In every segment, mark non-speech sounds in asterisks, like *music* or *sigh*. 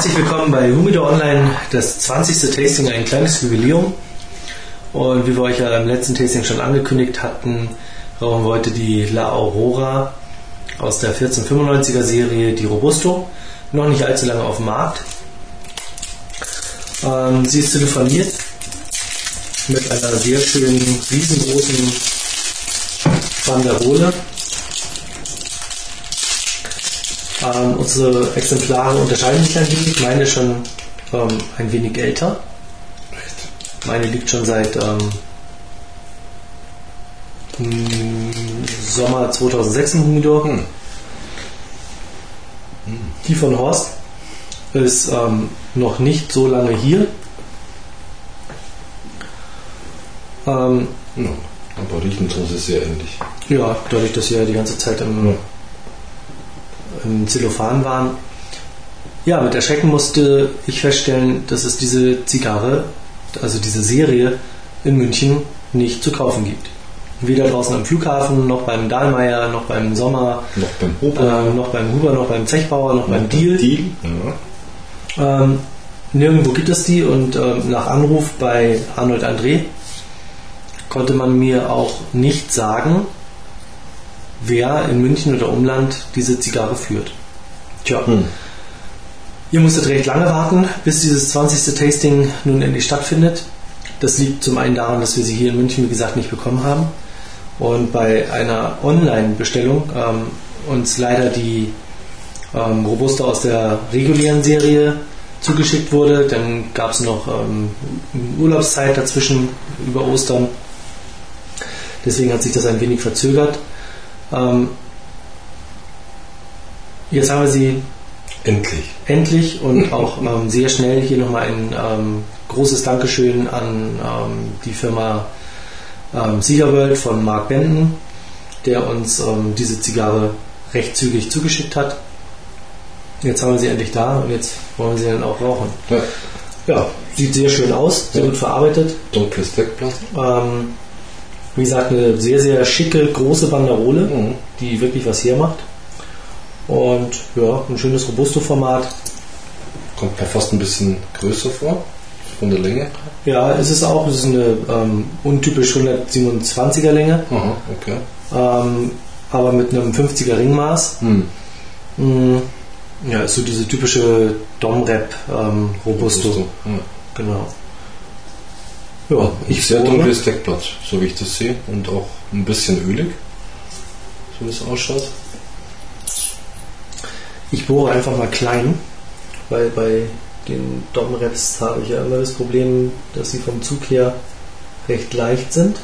Herzlich willkommen bei Humidor Online, das 20. Tasting, ein kleines Jubiläum. Und wie wir euch ja im letzten Tasting schon angekündigt hatten, rauchen wir heute die La Aurora aus der 1495er Serie, die Robusto. Noch nicht allzu lange auf dem Markt. Ähm, sie ist telefoniert mit einer sehr schönen, riesengroßen Banderole Ähm, unsere Exemplare unterscheiden sich ein wenig. Meine ist schon ähm, ein wenig älter. Meine liegt schon seit ähm, Sommer 2006 im Humidor. Hm. Die von Horst ist ähm, noch nicht so lange hier. Ähm, ja, aber riechen tun sie sehr ähnlich. Ja, dadurch, dass sie ja die ganze Zeit im ja im Zellophan waren. Ja, mit Erschrecken musste ich feststellen, dass es diese Zigarre, also diese Serie in München nicht zu kaufen gibt. Weder draußen am Flughafen, noch beim Dahlmeier, noch beim Sommer, noch beim Huber, äh, noch beim Huber, noch beim Zechbauer, noch, noch beim Deal. Deal. Ja. Ähm, nirgendwo gibt es die und ähm, nach Anruf bei Arnold André konnte man mir auch nicht sagen, wer in München oder Umland diese Zigarre führt. Tja. Hm. Ihr musstet recht lange warten, bis dieses 20. Tasting nun endlich stattfindet. Das liegt zum einen daran, dass wir sie hier in München, wie gesagt, nicht bekommen haben. Und bei einer Online-Bestellung ähm, uns leider die ähm, Robusta aus der regulären Serie zugeschickt wurde. Dann gab es noch ähm, Urlaubszeit dazwischen über Ostern. Deswegen hat sich das ein wenig verzögert. Ähm, jetzt haben wir sie endlich, endlich und *laughs* auch ähm, sehr schnell hier nochmal ein ähm, großes Dankeschön an die Firma Siegerworld von Mark Benton, der uns diese Zigarre recht zügig zugeschickt hat. Jetzt haben wir sie endlich da und jetzt wollen wir sie dann auch rauchen. Ja, ja sieht sehr schön aus, sehr ja. gut verarbeitet. Dunkles Deckblatt. Ähm, wie gesagt, eine sehr, sehr schicke, große Banderole, mhm. die wirklich was hermacht. Und ja, ein schönes Robusto-Format. Kommt mir fast ein bisschen größer vor, von der Länge. Ja, ist es auch. Es ist eine ähm, untypisch 127er Länge. Aha, okay. Ähm, aber mit einem 50er Ringmaß. Mhm. Mhm. Ja, ist so diese typische Dom-Rap ähm, Robusto. Robusto. Ja. Genau. Ja, ich sehr dunkles Deckblatt, so wie ich das sehe. Und auch ein bisschen ölig, so wie es ausschaut. Ich bohre einfach mal klein, weil bei den Dom-Raps habe ich ja immer das Problem, dass sie vom Zug her recht leicht sind.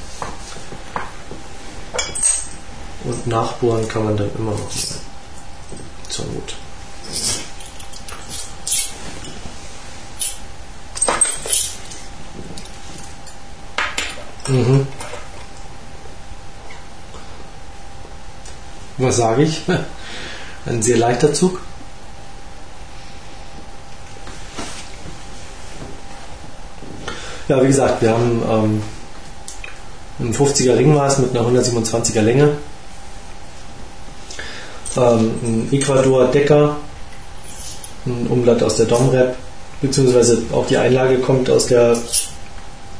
Und nachbohren kann man dann immer noch zur Not. Mhm. Was sage ich? *laughs* Ein sehr leichter Zug. Ja, wie gesagt, wir haben ähm, ein 50er Ringmaß mit einer 127er Länge, ähm, ein Ecuador Decker, ein Umblatt aus der Domrep, beziehungsweise auch die Einlage kommt aus der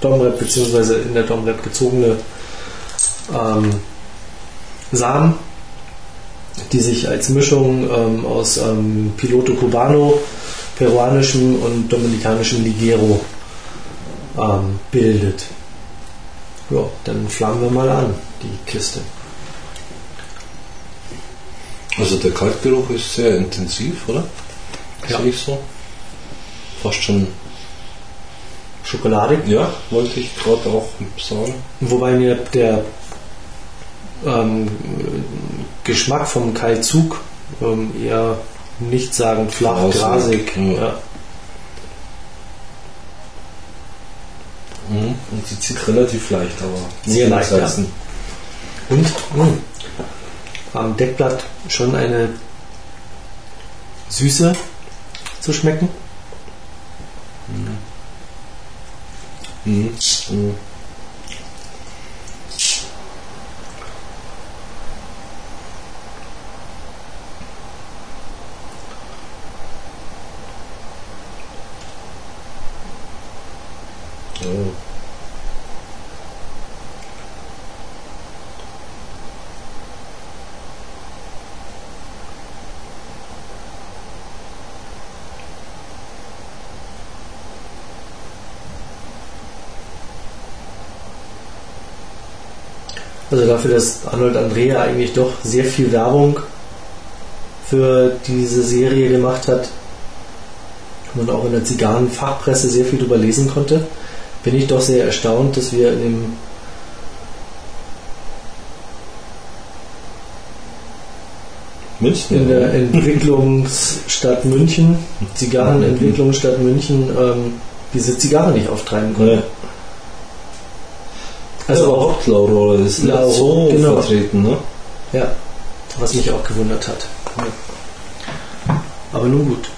Domrep bzw. in der Domrep gezogene ähm, Samen, die sich als Mischung ähm, aus ähm, Piloto Cubano, peruanischem und dominikanischem Ligero ähm, bildet. Ja, dann flammen wir mal an, die Kiste. Also der Kaltgeruch ist sehr intensiv, oder? Ja. Sehe ich so. Fast schon Schokolade. Ja, wollte ich gerade auch sagen. Wobei mir der ähm, Geschmack vom Kaltzug ähm, eher nicht sagen flach, Grasig. grasig. Ja. Ja. Mhm. Und sie zieht relativ leicht, aber sehr leicht. Ja. Und mh, hm, am Deckblatt schon eine Süße zu schmecken. Mhm. Mm. Mm. Oh. Also dafür, dass Arnold Andrea eigentlich doch sehr viel Werbung für diese Serie gemacht hat und auch in der Zigarrenfachpresse sehr viel darüber lesen konnte, bin ich doch sehr erstaunt, dass wir in dem München? in der Entwicklungsstadt München, *laughs* Zigarrenentwicklungsstadt München, ähm, diese Zigarre nicht auftreiben konnten. Ja. Also auch Laurora ist Lauro- so genau. vertreten, ne? Ja, was mich auch gewundert hat. Aber nun gut.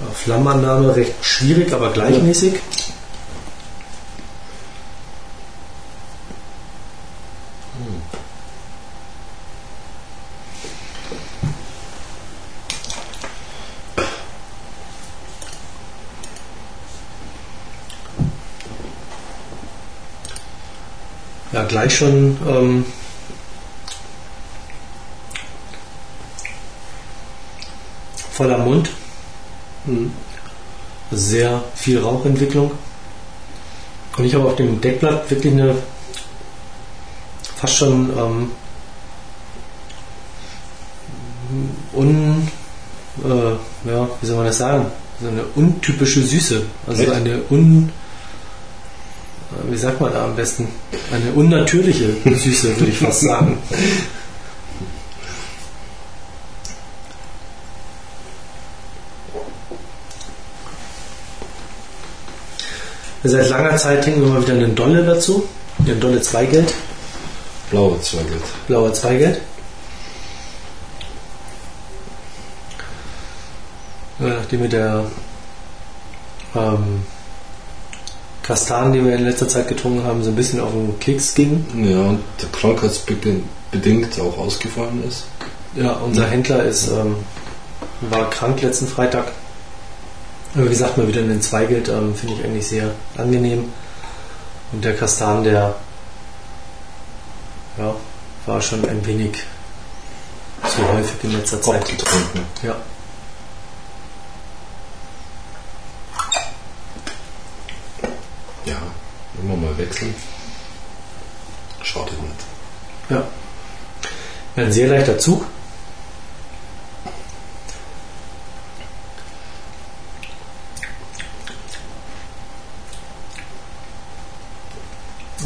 Ja, Flammenannahme recht schwierig, aber gleichmäßig. Ja, gleich schon ähm, voller Mund. Sehr viel Rauchentwicklung. Und ich habe auf dem Deckblatt wirklich eine fast schon ähm, un, äh, ja, wie soll man das sagen? So eine untypische Süße. Also Echt? eine un, wie sagt man da am besten? Eine unnatürliche Süße, würde ich fast sagen. Seit langer Zeit trinken wir mal wieder einen Dolle dazu. Den Dolle Zweigeld, Blaue Zweigelt. blauer Zweigeld. Nachdem mir der ähm, Kastan, den wir in letzter Zeit getrunken haben, so ein bisschen auf den Keks ging. Ja, und der krankheitsbedingt auch ausgefallen ist. Ja, unser Händler ist, ähm, war krank letzten Freitag. Aber wie gesagt, mal wieder einen Zweigelt ähm, finde ich eigentlich sehr angenehm. Und der Kastan, der ja, war schon ein wenig zu häufig in letzter Zeit. Abgetrunken. Ja, immer mal wechseln. Schadet nicht. ja. Ein sehr leichter Zug.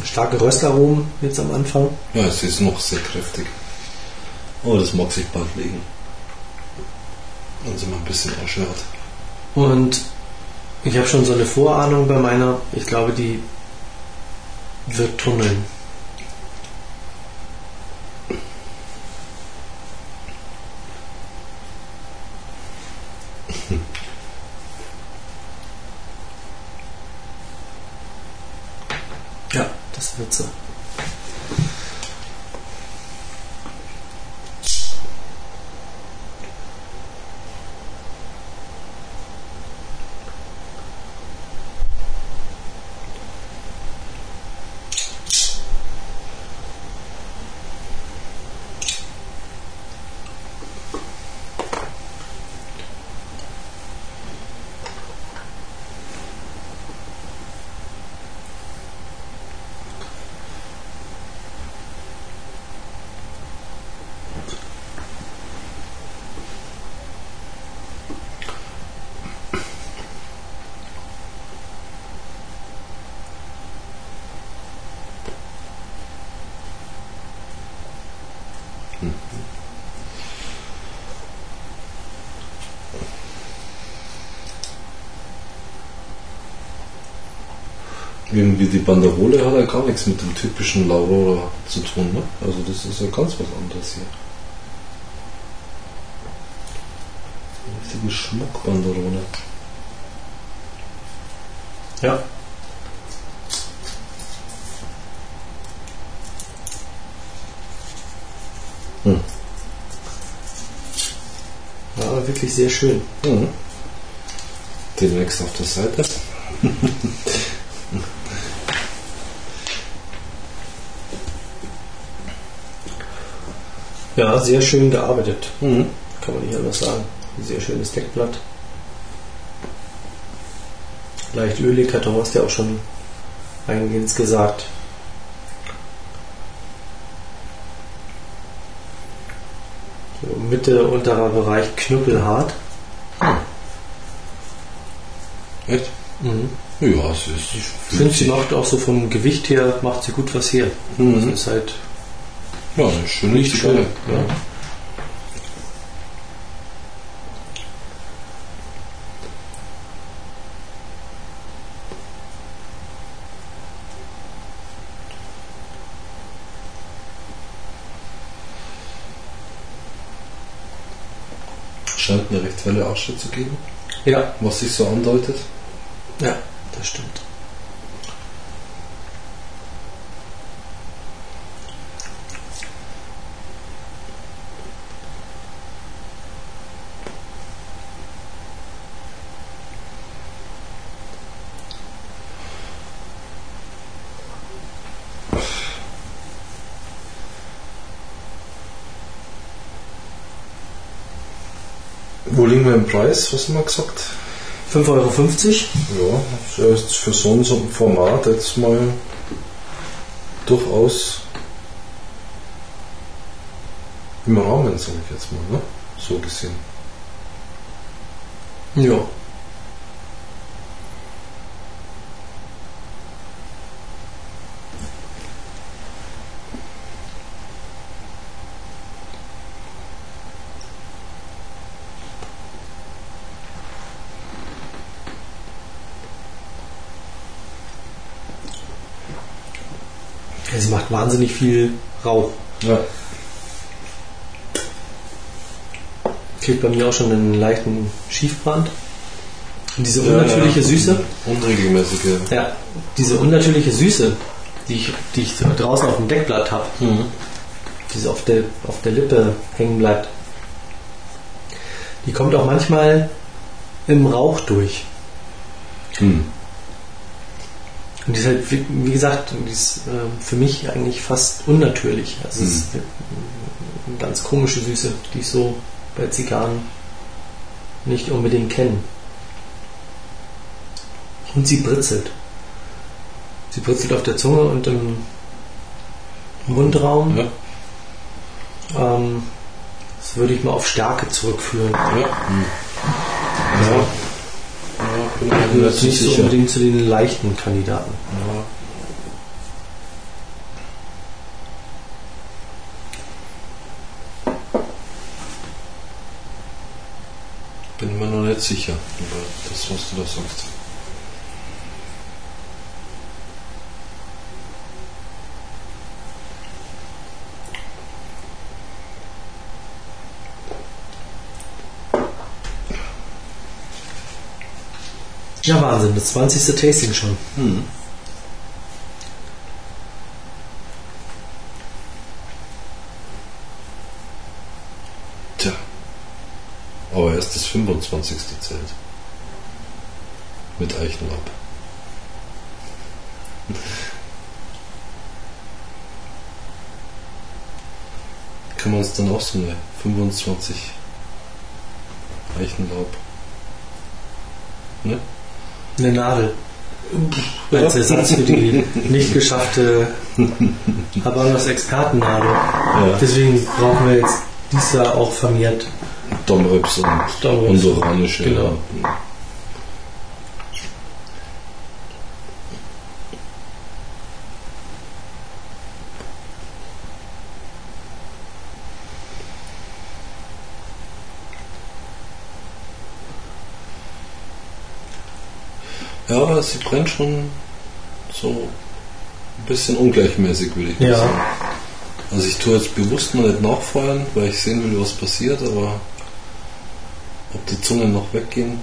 Starke Röstaromen jetzt am Anfang. Ja, es ist noch sehr kräftig. Aber das mag sich bald legen. Dann sind wir ein bisschen erschwert. Und ich habe schon so eine Vorahnung bei meiner, ich glaube, die ձեր տունեն Irgendwie die Banderole hat ja gar nichts mit dem typischen Laurora zu tun, ne? Also das ist ja ganz was anderes hier. Eine richtige Schmuckbanderole. Ja. Hm. wirklich sehr schön. Mhm. Demnächst auf der Seite. Ja, sehr schön gearbeitet. Mhm. Kann man nicht anders sagen. Sehr schönes Deckblatt. Leicht ölig, hat Horst ja auch schon eingehend gesagt. So, Mitte, unterer Bereich knüppelhart. Echt? Mhm. Ja, es ist. Ich finde, sie macht auch so vom Gewicht her, macht sie gut was her. Mhm. Das ist halt Ja, eine schöne nicht schön. Zigarre. Ja. Scheint eine recht helle Asche zu geben, ja, was sich so andeutet. ja, das stimmt. Preis? Was haben wir gesagt? 5,50 Euro. Ja, das ist für so ein Format jetzt mal durchaus im Rahmen, sage ich jetzt mal, ne? So gesehen. Ja. Ja, sie macht wahnsinnig viel Rauch. Ja. Kriegt bei mir auch schon einen leichten Schiefbrand. Und diese unnatürliche Süße. Unregelmäßige. Ja, diese unnatürliche Süße, die ich, die ich draußen auf dem Deckblatt habe, Mhm. die so auf der, auf der Lippe hängen bleibt, die kommt auch manchmal im Rauch durch. Hm. Und die ist halt, wie, gesagt, die ist ähm, für mich eigentlich fast unnatürlich. Also es ist eine ganz komische Süße, die ich so bei Zigarren nicht unbedingt kenne. Und sie britzelt. Sie britzelt auf der Zunge und im Mundraum. Ja. Ähm, das würde ich mal auf Stärke zurückführen. Ja. Hm. Ja. Gehört nicht so unbedingt zu den leichten Kandidaten. Ja. Bin mir noch nicht sicher über das, was du da sagst. Ja, Wahnsinn, das 20. Tasting schon. Hm. Tja. Aber erst das 25. zählt. Mit Eichenlapp. *laughs* Kann man uns dann auch so eine 25 Eichenlaub. Ne? Eine Nadel. Als Ersatz für die nicht geschaffte Habanos Expertennadel. Ja. Deswegen brauchen wir jetzt dies Jahr auch vermehrt. Domrips und Domrips. Honduranische. Genau. Ja. Ja, aber sie brennt schon so ein bisschen ungleichmäßig, würde ich Ja. sagen. Also ich tue jetzt bewusst mal nicht nachfeuern, weil ich sehen will, was passiert, aber ob die Zungen noch weggehen.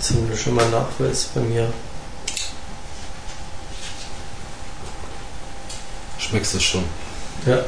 Zumindest schon mal Nachweis bei mir. Schmeckst du schon? Ja.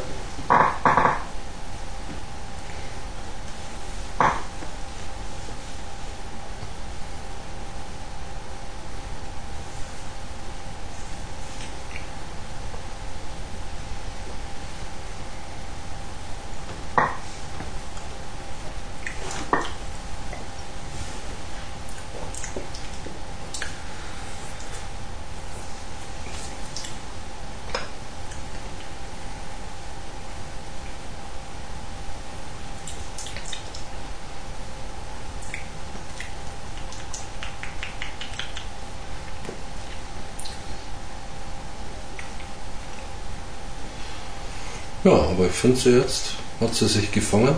Ja, aber ich finde sie jetzt, hat sie sich gefangen.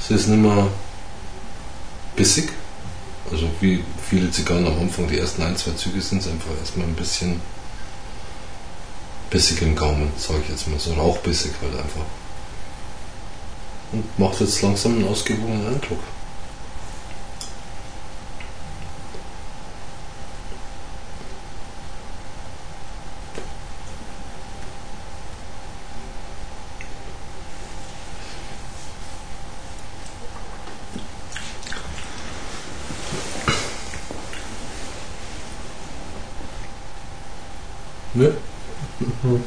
Sie ist nicht mehr bissig. Also wie viele Zigarren am Anfang, die ersten ein, zwei Züge sind es einfach erstmal ein bisschen bissig im Gaumen, sage ich jetzt mal so, rauchbissig halt einfach. Und macht jetzt langsam einen ausgewogenen Eindruck. Ne? Mhm.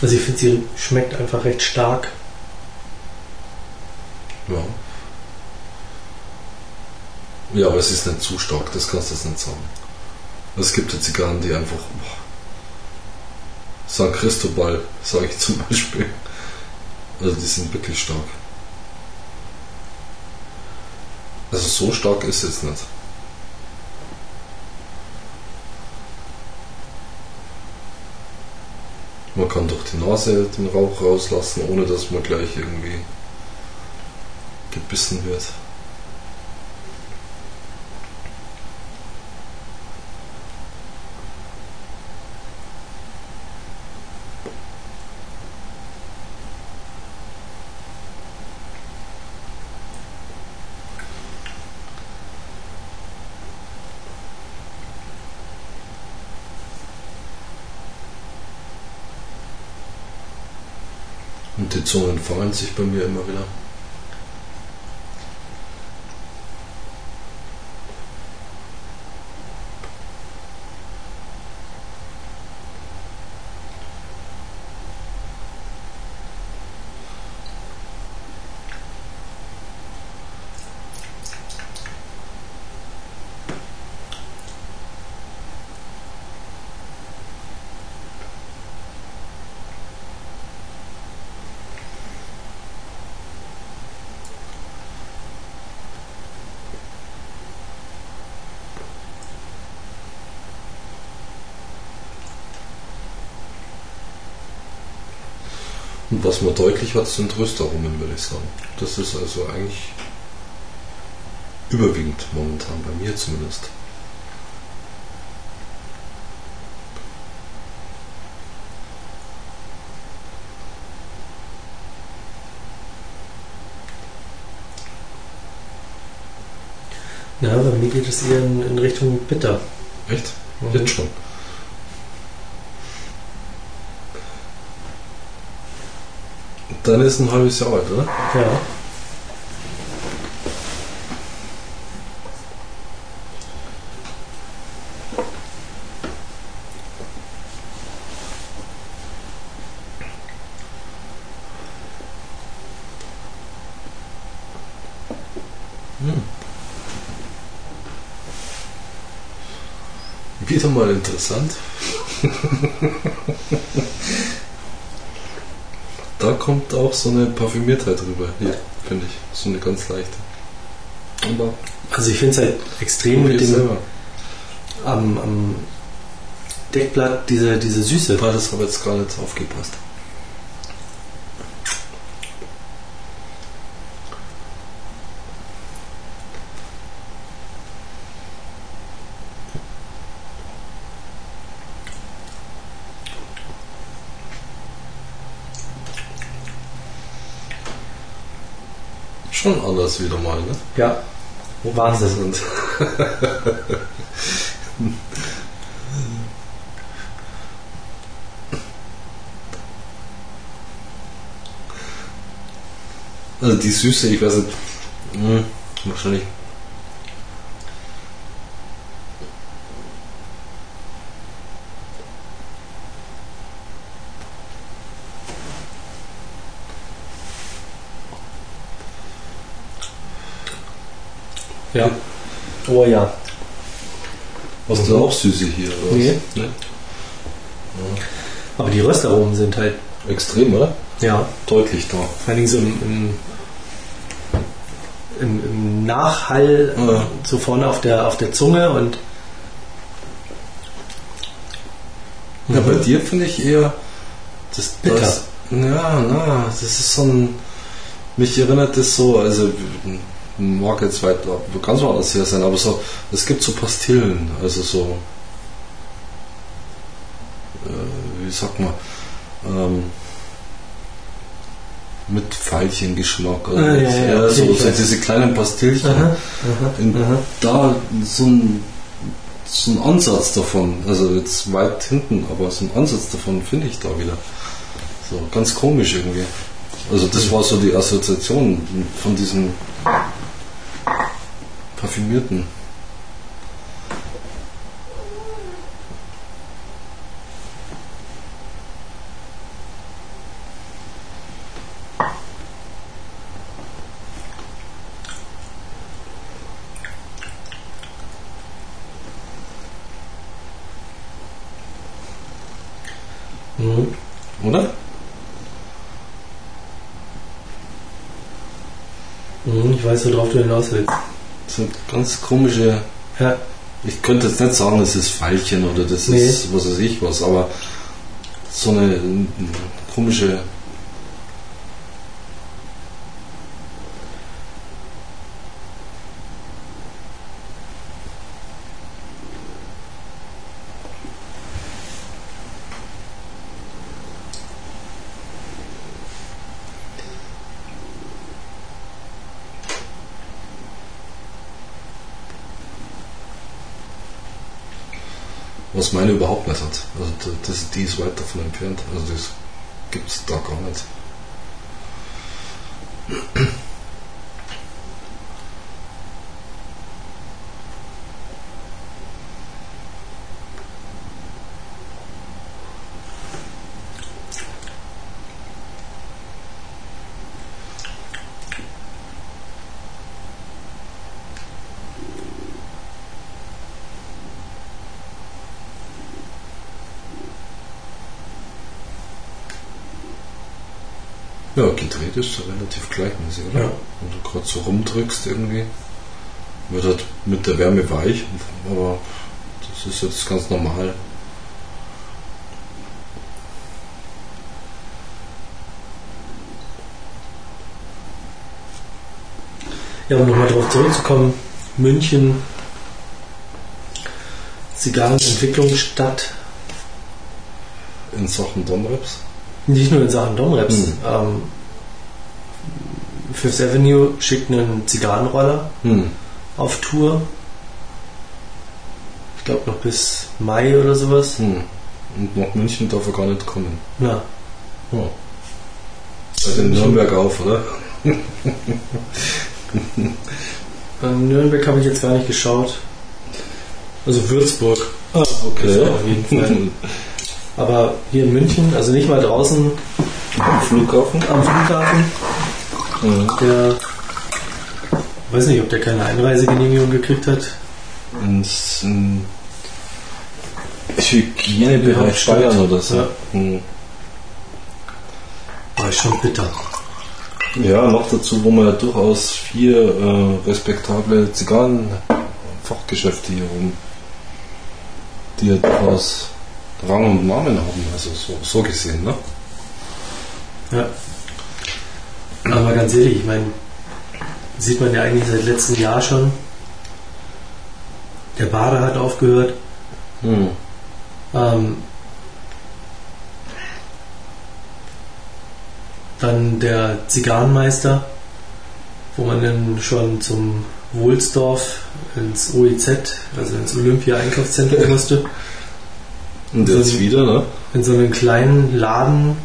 Also ich finde, sie schmeckt einfach recht stark. Ja. Ja, aber es ist nicht zu stark, das kannst du jetzt nicht sagen. Es gibt ja Zigarren, die einfach. Boah, San Cristobal, sage ich zum Beispiel. Also die sind wirklich stark. Also so stark ist es jetzt nicht. Man kann durch die Nase den Rauch rauslassen, ohne dass man gleich irgendwie gebissen wird. Zungen fangen sich bei mir immer wieder. Was man deutlich hat, sind Röstaromen, würde ich sagen. Das ist also eigentlich überwiegend momentan, bei mir zumindest. Ja, bei mir geht es eher in, in Richtung bitter. Echt? Mhm. Jetzt schon. Dann ist ein halbes Jahr alt, oder? Ja. Wieder mal interessant. *laughs* da kommt auch so eine Parfümiertheit rüber. Hier, finde ich. So eine ganz leichte. Aber Also ich finde es halt extrem mit dem selber. am, am Deckblatt diese, diese Süße. Ah, das habe ich jetzt nicht aufgepasst. Anders wieder mal, ne? Ja. Wahnsinn. Also die Süße, ich weiß nicht, mh, hm, wahrscheinlich. Ja. Ja. Hast du auch Süße hier? Oder nee. nee. Aber die Röstaromen sind halt. Extrem, oder? Ja. Deutlich da. Vor allen Dingen so im, im im, im Nachhall ja. so vorne auf der, auf der Zunge und ja, bei dir finde ich eher das bitter. Das, ja, na, das ist so ein. Mich erinnert das so, also mag jetzt weit ganz woanders her sein, aber so, es gibt so Pastillen, also so, äh, wie sagt man, ähm, mit Veilchengeschmack. Also ah, ja, ja, ja, so, so diese kleinen Pastillchen. Aha, aha, aha. Da so ein, so ein Ansatz davon, also jetzt weit hinten, aber so ein Ansatz davon finde ich da wieder. So ganz komisch irgendwie. Also das war so die Assoziation von diesem parfümierten. weiß, worauf du hinaus willst. Sind ganz komische. Ja. Ich könnte jetzt nicht sagen, das ist Veilchen oder das nee. ist was weiß ich was, aber so eine komische was meine überhaupt nicht hat. Also das, die ist weit davon entfernt. Also das gibt es da gar nicht. Ja, gedreht ist relativ gleichmäßig, oder? Ja. Wenn du gerade so rumdrückst irgendwie, wird halt mit der Wärme weich, aber das ist jetzt ganz normal. Ja, um nochmal darauf zurückzukommen, München, Zigarrenentwicklungsstadt. In Sachen Domreps? Nicht nur in Sachen Domreps. Mhm. Ähm, Fifth Avenue schickt einen Zigarrenroller mhm. auf Tour. Ich glaube noch bis Mai oder sowas. Mhm. Und nach München darf er gar nicht kommen. Na. Oh. Bei in Nürnberg auf, oder? *laughs* In Nürnberg habe ich jetzt gar nicht geschaut. Also Würzburg. Ah, okay. Also auf jeden Fall. *laughs* Aber hier in München, also nicht mal draußen am Flughafen. Am Flughafen. Mhm. Der weiß nicht, ob der keine Einreisegenehmigung gekriegt hat. Ins um, Hygienebereich Bayern oder so. Ja. Mhm. War schon bitter. Ja, noch dazu, wo man ja durchaus vier äh, respektable Zigarrenfachgeschäfte hier rum, die ja durchaus Rang und Namen haben, also so, so gesehen, ne? Ja. Aber ganz ehrlich, ich meine, sieht man ja eigentlich seit letztem Jahr schon. Der Bader hat aufgehört. Hm. Ähm, dann der Zigarrenmeister wo man dann schon zum Wohlsdorf ins OEZ, also ins Olympia-Einkaufszentrum musste. *laughs* Und jetzt so, wieder, ne? In so einem kleinen Laden,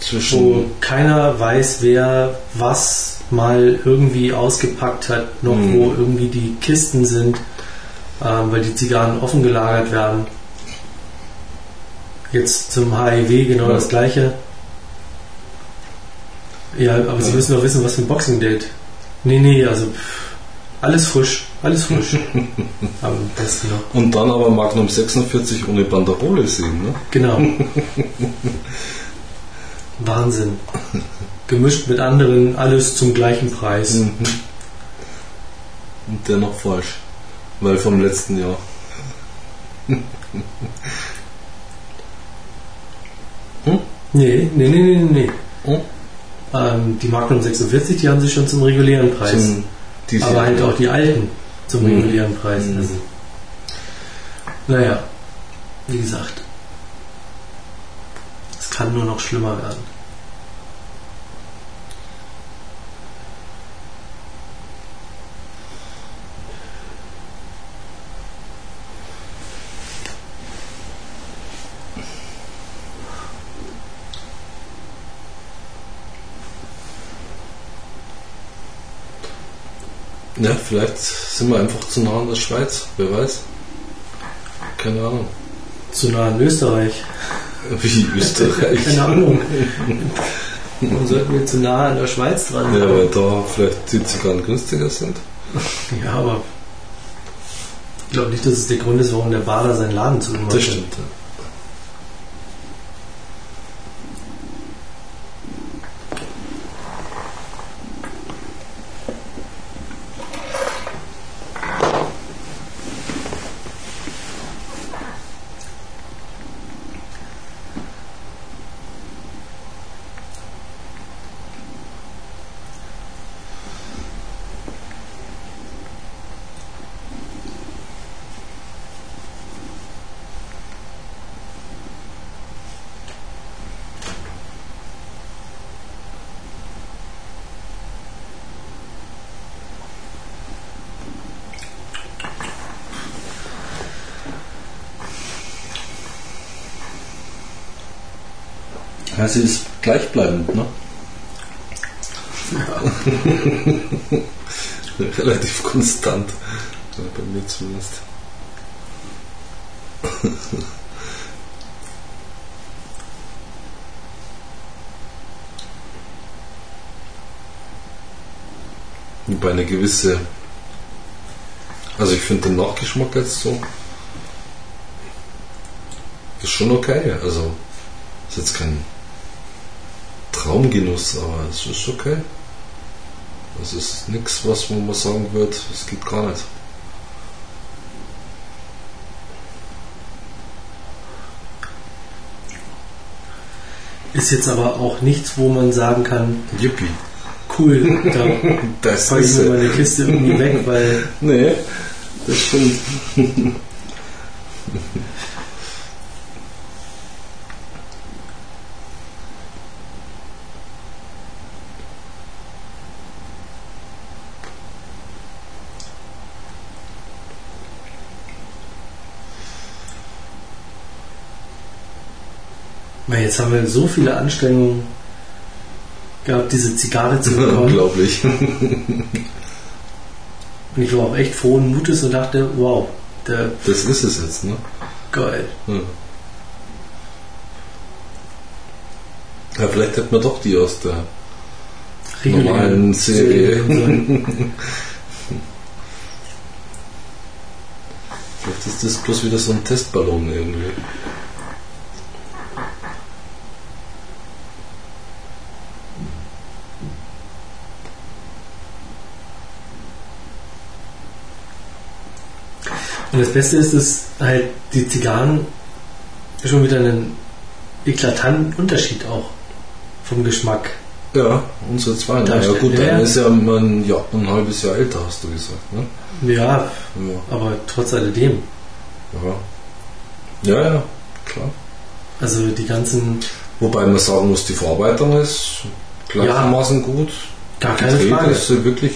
Zwischen wo keiner weiß, wer was mal irgendwie ausgepackt hat, noch mhm. wo irgendwie die Kisten sind, ähm, weil die Zigarren offen gelagert werden. Jetzt zum HIV genau ja. das gleiche. Ja, aber ja. Sie müssen doch wissen, was für ein Boxing Date. Nee, nee, also alles frisch, alles frisch. *laughs* Am besten noch. Und dann aber Magnum 46 ohne Banderole sehen, ne? Genau. Wahnsinn. Gemischt mit anderen, alles zum gleichen Preis. Mhm. Und dennoch falsch. Weil vom letzten Jahr. *laughs* hm? Nee, nee, nee, nee, nee. Hm? Ähm, die Magnum 46, die haben sie schon zum regulären Preis. Zum aber halt auch die alten zum mhm. regulären Preis. Mhm. Also, naja, wie gesagt, es kann nur noch schlimmer werden. Ja, vielleicht sind wir einfach zu nah an der Schweiz, wer weiß. Keine Ahnung. Zu nah an Österreich. Wie Österreich? Keine Ahnung. *laughs* Warum sollten wir zu nah an der Schweiz dran sein? Ja, weil da vielleicht die Zigarren günstiger sind. Ja, aber ich glaube nicht, dass es der Grund ist, warum der Bader seinen Laden zu Das stimmt. Ja. Sie ist gleichbleibend, ne? Ja. *laughs* Relativ konstant. Bei mir zumindest. *laughs* Wobei eine gewisse. Also ich finde den Nachgeschmack jetzt so. Ist schon okay. Also ist jetzt kein Traumgenuss, aber es ist okay. Es ist nichts, was man mal sagen wird, es geht gar nicht. Ist jetzt aber auch nichts, wo man sagen kann, Yippie. Cool, *laughs* da das ich mir meine Kiste irgendwie weg, weil. Nee, das stimmt. *laughs* jetzt haben wir so viele Anstrengungen gehabt, diese Zigarre zu *laughs* bekommen. Unglaublich. *laughs* Und ich war auch echt frohen Mutes und dachte, wow. Der das ist es jetzt, ne? Geil. Ja. ja vielleicht hätten wir doch die aus der normalen Serie. *laughs* vielleicht ist das bloß wieder so ein Testballon irgendwie. Und das Beste ist, dass halt die Zigarren schon wieder einen eklatanten Unterschied auch vom Geschmack. Ja, unsere zwei. Ja gut, dann ist ja man, ja ein halbes Jahr älter, hast du gesagt. Ne? Ja, ja, aber trotz alledem. Ja. ja, ja, klar. Also die ganzen. Wobei man sagen muss, die Verarbeitung ist gleichermaßen ja. gut. Gar keine Frage. ist wirklich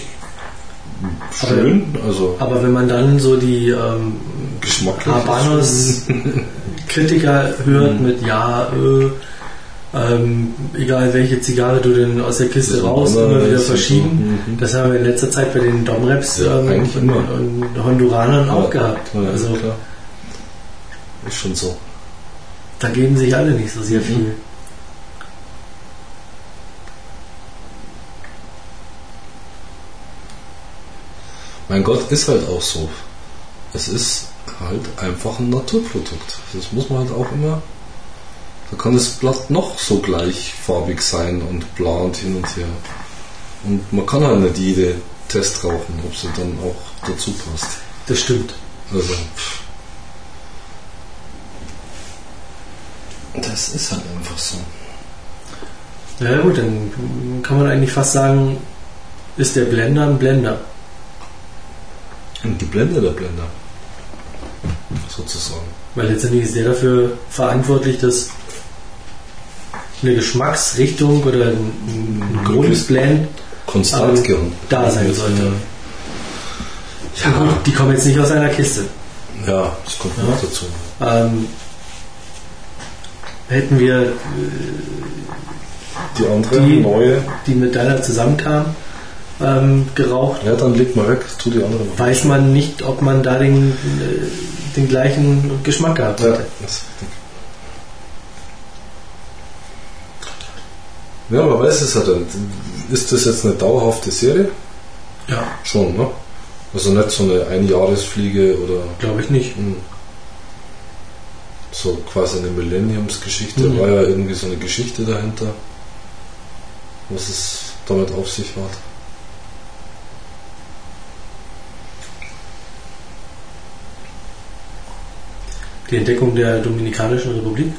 schön. Aber, also aber wenn man dann so die ähm, geschmacklich. Habanos Kritiker hört Mhm. mit ja, äh, ähm, egal welche Zigarre du denn aus der Kiste Das raus, immer wieder ist verschieden. so, mhm. Das haben wir in letzter Zeit bei den Domreps Ja, ähm, und, und Honduranern auch gehabt. Ja, also klar. Ist schon so. da geben sich alle nicht so sehr Mhm. viel. Mein Gott, ist halt auch so. Es ist halt einfach ein Naturprodukt. Das muss man halt auch immer. Da kann das Blatt noch so gleichfarbig sein und bla und hin und her. Und man kann halt nicht jede Test rauchen, ob sie dann auch dazu passt. Das stimmt. Also. pff. Das ist halt einfach so. Ja gut, dann kann man eigentlich fast sagen, ist der Blender ein Blender. Und die Blende der Blender. Sozusagen. Weil letztendlich ist der dafür verantwortlich, dass eine Geschmacksrichtung oder ein, Mhm. Grundblend Konstant da sein sollte. Ja, Gut, die kommen jetzt nicht aus einer Kiste. ja, das kommt Ja. noch dazu. Ähm, hätten wir Die andere Die- neue. die mit deiner zusammenkamen, ähm, geraucht, Ja, dann leg mal weg, tu die andere noch. weiß man nicht, ob man da den, äh, den gleichen Geschmack gehabt Ja, hätte. das. Ja, man weiß es halt. Ist das jetzt eine dauerhafte Serie? Ja, Schon, ne? Also nicht so eine Einjahresfliege oder glaube ich nicht. hm, so quasi eine Millenniumsgeschichte. Mhm. War ja irgendwie so eine Geschichte dahinter, was es damit auf sich hat. Die Entdeckung der Dominikanischen Republik,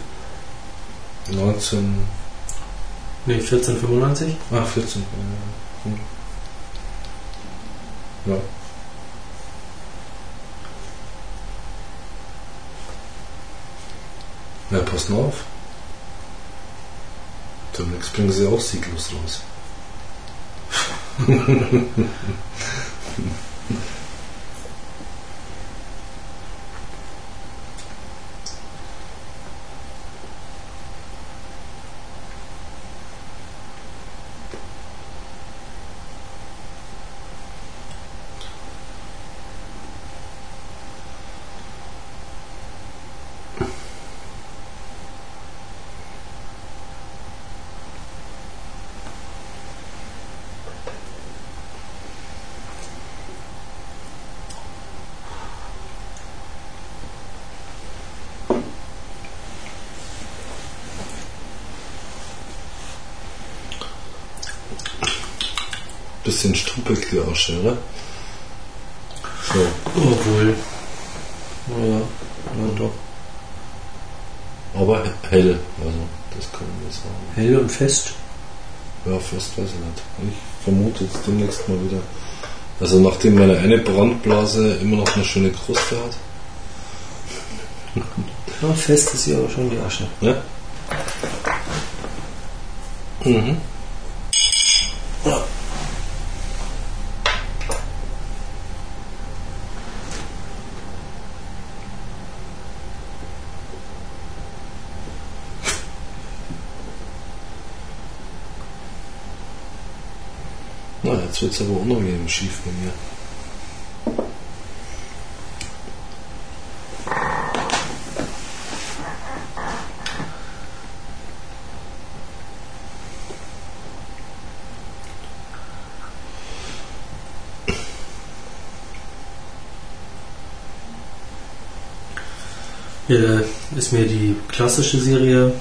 19, nee, 1495. ah, 14. ja. Ja. Ja, passt nur auf. Demnächst bringen sie auch sieglos raus. *laughs* Bisschen struppig die Asche, oder? So. Obwohl. Ja, ja doch. Aber hell, also das können wir sagen. Hell und fest. Ja, fest weiß ich nicht. Ich vermute jetzt demnächst mal wieder. Also nachdem meine eine Brandblase immer noch eine schöne Kruste hat. Ja, fest ist ja aber schon die Asche. Ja? Mhm. Na, jetzt aber unangenehm schief bei mir. Hier ist mir die klassische Serie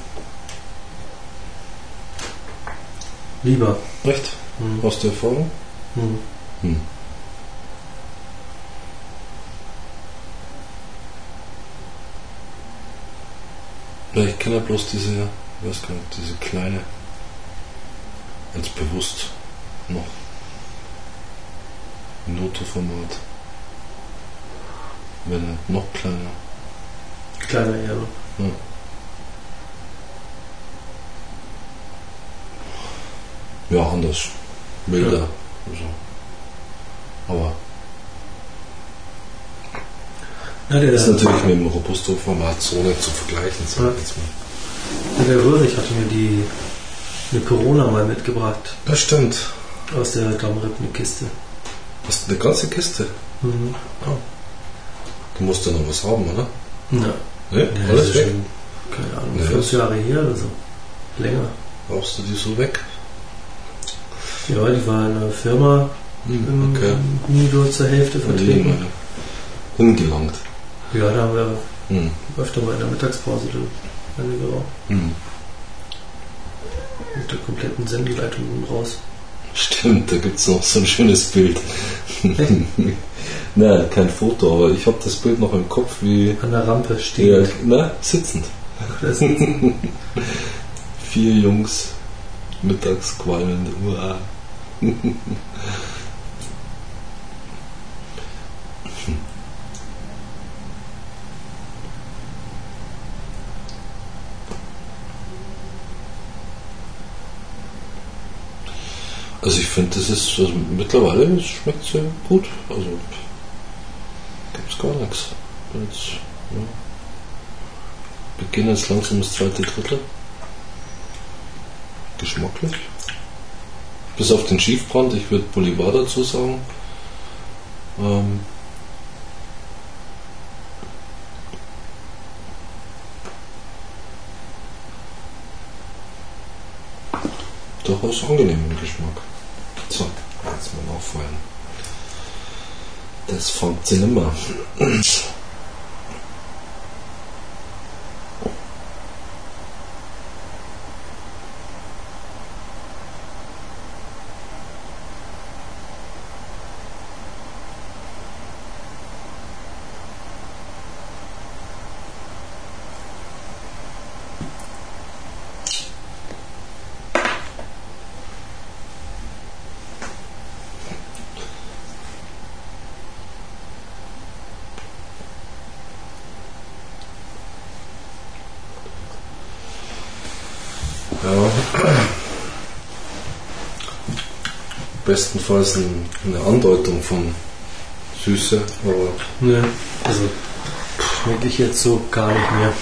lieber. Recht? Hm. Aus der Erfahrung? Hm. Hm. Ja, ich kenne ja bloß diese, ich weiß gar nicht, diese kleine. Als bewusst noch. Noto-Format. Wenn nicht noch kleiner. Kleiner Erbe. Ja, anders. milder. Ja. Also. Aber ja, der ist natürlich mit dem Robusto-Format so nicht zu vergleichen, sag ja. jetzt mal. Ja, der Röhrig hatte mir die eine Corona mal mitgebracht. Das stimmt. Aus der Dammripp eine Kiste. Hast du eine ganze Kiste? Mhm. Oh. Du musst ja noch was haben, oder? Ja. Nee? ja Alles weg? Schon, keine Ahnung, nee. fünf Jahre her oder so. Länger. Brauchst du die so weg? Ja, die war in einer Firma hm, okay. im Nido zur Hälfte vertreten. Umgelangt. Ja, da haben wir hm. öfter mal in der Mittagspause eine geraucht. Hm. Mit der kompletten Sendeleitung raus. Stimmt, da gibt es noch so ein schönes Bild. *laughs* Nein, kein Foto, aber ich habe das Bild noch im Kopf, wie. An der Rampe stehen. Ja, na, sitzend. *laughs* Vier Jungs, mittags qualmend. Uah. Also ich finde, das ist also mittlerweile es schmeckt sehr gut. Also gibt es gar nichts. Jetzt, ja. Beginnen jetzt langsam das zweite Drittel. Geschmacklich. Bis auf den Schiefbrand, ich würde Bolivar dazu sagen. Ähm, durchaus angenehm im Geschmack. So, jetzt mal auffallen. Das fängt sie. Bestenfalls eine Andeutung von Süße, aber. Ne, also schmecke ich jetzt so gar nicht mehr.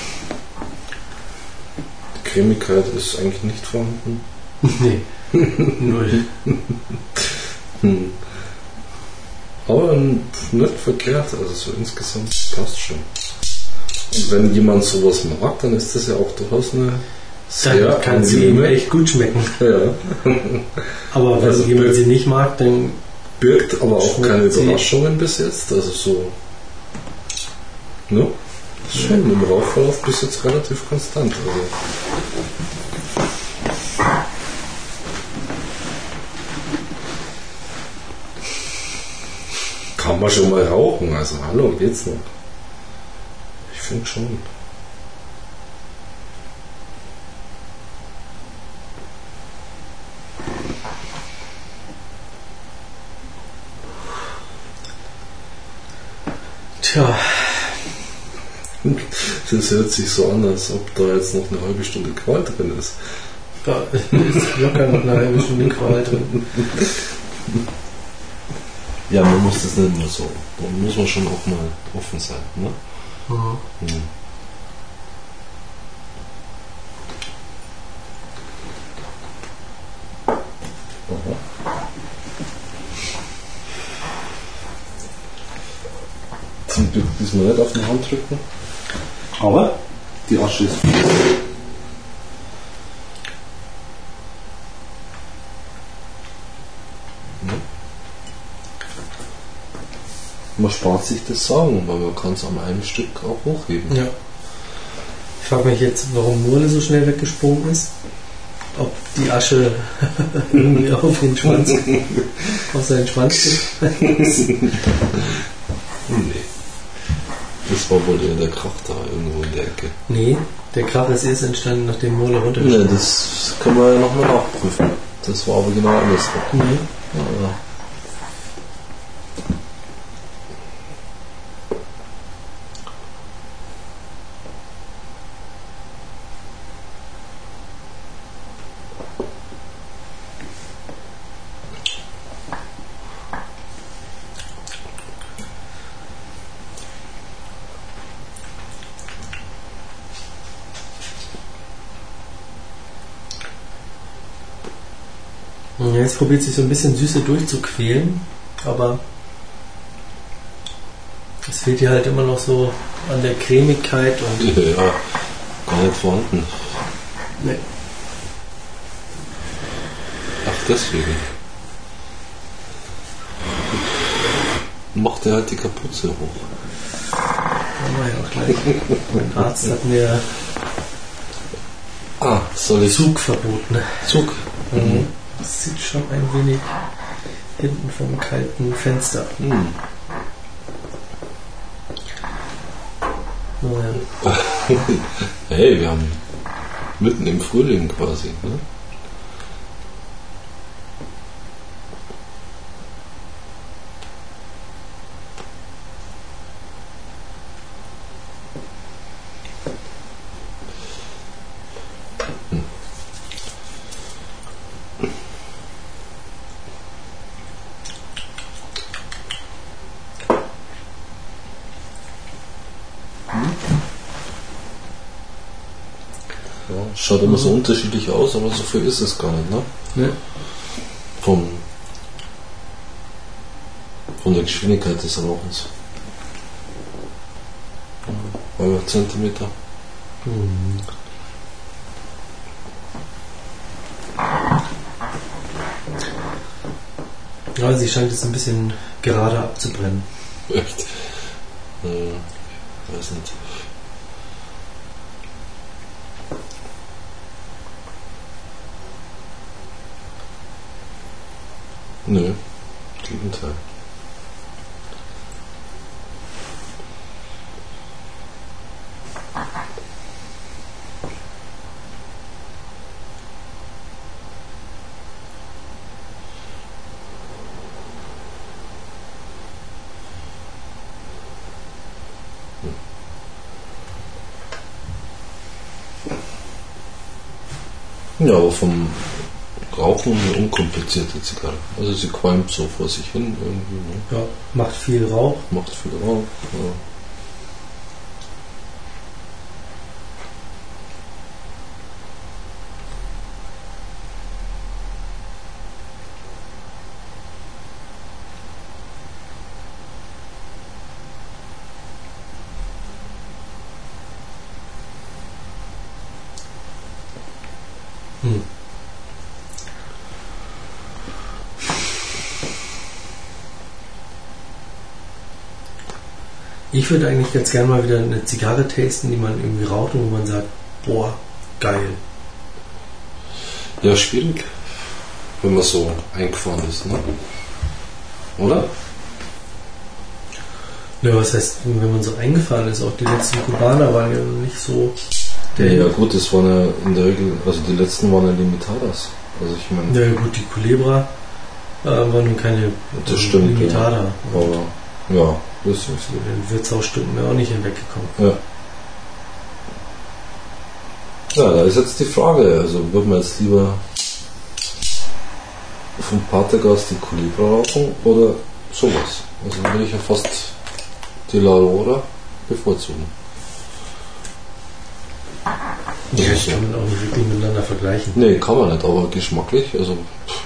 Die Cremigkeit ist eigentlich nicht vorhanden. *laughs* nee, null. *laughs* hm. Aber nicht verkehrt, also so insgesamt passt schon. Und wenn jemand sowas mag, dann ist das ja auch durchaus eine dann kann sie ihm echt gut schmecken. Ja. *laughs* aber wenn also jemand sie nicht mag, dann. Birgt aber auch keine Überraschungen bis jetzt. Also so. Ne? Ist schon im Rauchverlauf bis jetzt relativ konstant. Also. Kann man schon mal rauchen, also hallo, geht's noch? Ich finde schon. Tja. Das hört sich so an, als ob da jetzt noch eine halbe Stunde Qual drin ist. Da ist locker noch eine halbe Stunde Qual drin. Ja, man muss das nicht nur so. Da muss man schon auch mal offen sein. Ne? Mhm. Mhm. Diesmal nicht auf die Hand drücken. Aber die Asche ist viel. Man spart sich das Sagen, weil man kann es an einem Stück auch hochheben. Ja. Ich frage mich jetzt, warum Murle so schnell weggesprungen ist. Ob die Asche *laughs* irgendwie auf den Schwanz, *laughs* auf seinen Schwanz Nee. *laughs* Das war wohl eher der Krach da irgendwo in der Ecke. Nee, der Krach ist erst entstanden, nachdem Mole runtergeschlagen Ja, das können wir ja nochmal nachprüfen. Das war aber genau andersrum. Nee. Ja. Ja, jetzt probiert sich so ein bisschen Süße durchzuquälen, aber es fehlt hier halt immer noch so an der Cremigkeit und. *laughs* Ja, gar nicht vorhanden. Nee. Ach, deswegen. Macht er halt die Kapuze hoch. Haben wir ja gleich. mein Arzt hat mir Ah, soll ich. Zug verboten. Zug. Mhm. Das sieht schon ein wenig hinten vom kalten Fenster. Hm. Naja. *laughs* Hey, wir haben mitten im Frühling quasi. Ne? Hm. Ja, schaut immer so unterschiedlich aus, aber so viel ist es gar nicht, ne? Ne? Vom, von der Geschwindigkeit des Rauchens. Halber Zentimeter. Mhm. Ja, sie scheint jetzt ein bisschen gerade abzubrennen. Echt? Äh, weiß nicht. Nö, Gegenteil. Ja, aber vom Rauchen eine unkomplizierte Zigarre. Also sie qualmt so vor sich hin irgendwie, ne? Ja, macht viel Rauch. macht viel Rauch. Ja. Ich würde eigentlich ganz gerne mal wieder eine Zigarre tasten, die man irgendwie raucht und wo man sagt, boah, geil. ja, schwierig, wenn man so eingefahren ist, ne? Oder? Ja, was heißt, wenn man so eingefahren ist, auch die letzten Kubaner waren ja nicht so Ja, ja gut, das waren ja in der Regel, also die letzten waren ja Limitadas. Also ich meine, Ja gut, die Culebra äh, war nun keine Das stimmt, Limitada. Und aber ja, das ist mit den Wirtshausstunden wir auch nicht hinweggekommen. Ja. Ja, da ist jetzt die Frage, also wird man jetzt lieber vom Patergas die Culebra rauchen oder sowas? Also würde ich ja fast die La Aurora bevorzugen. Das Ja, das kann man auch nicht wirklich miteinander vergleichen. Nee, kann man nicht, aber geschmacklich, also pff.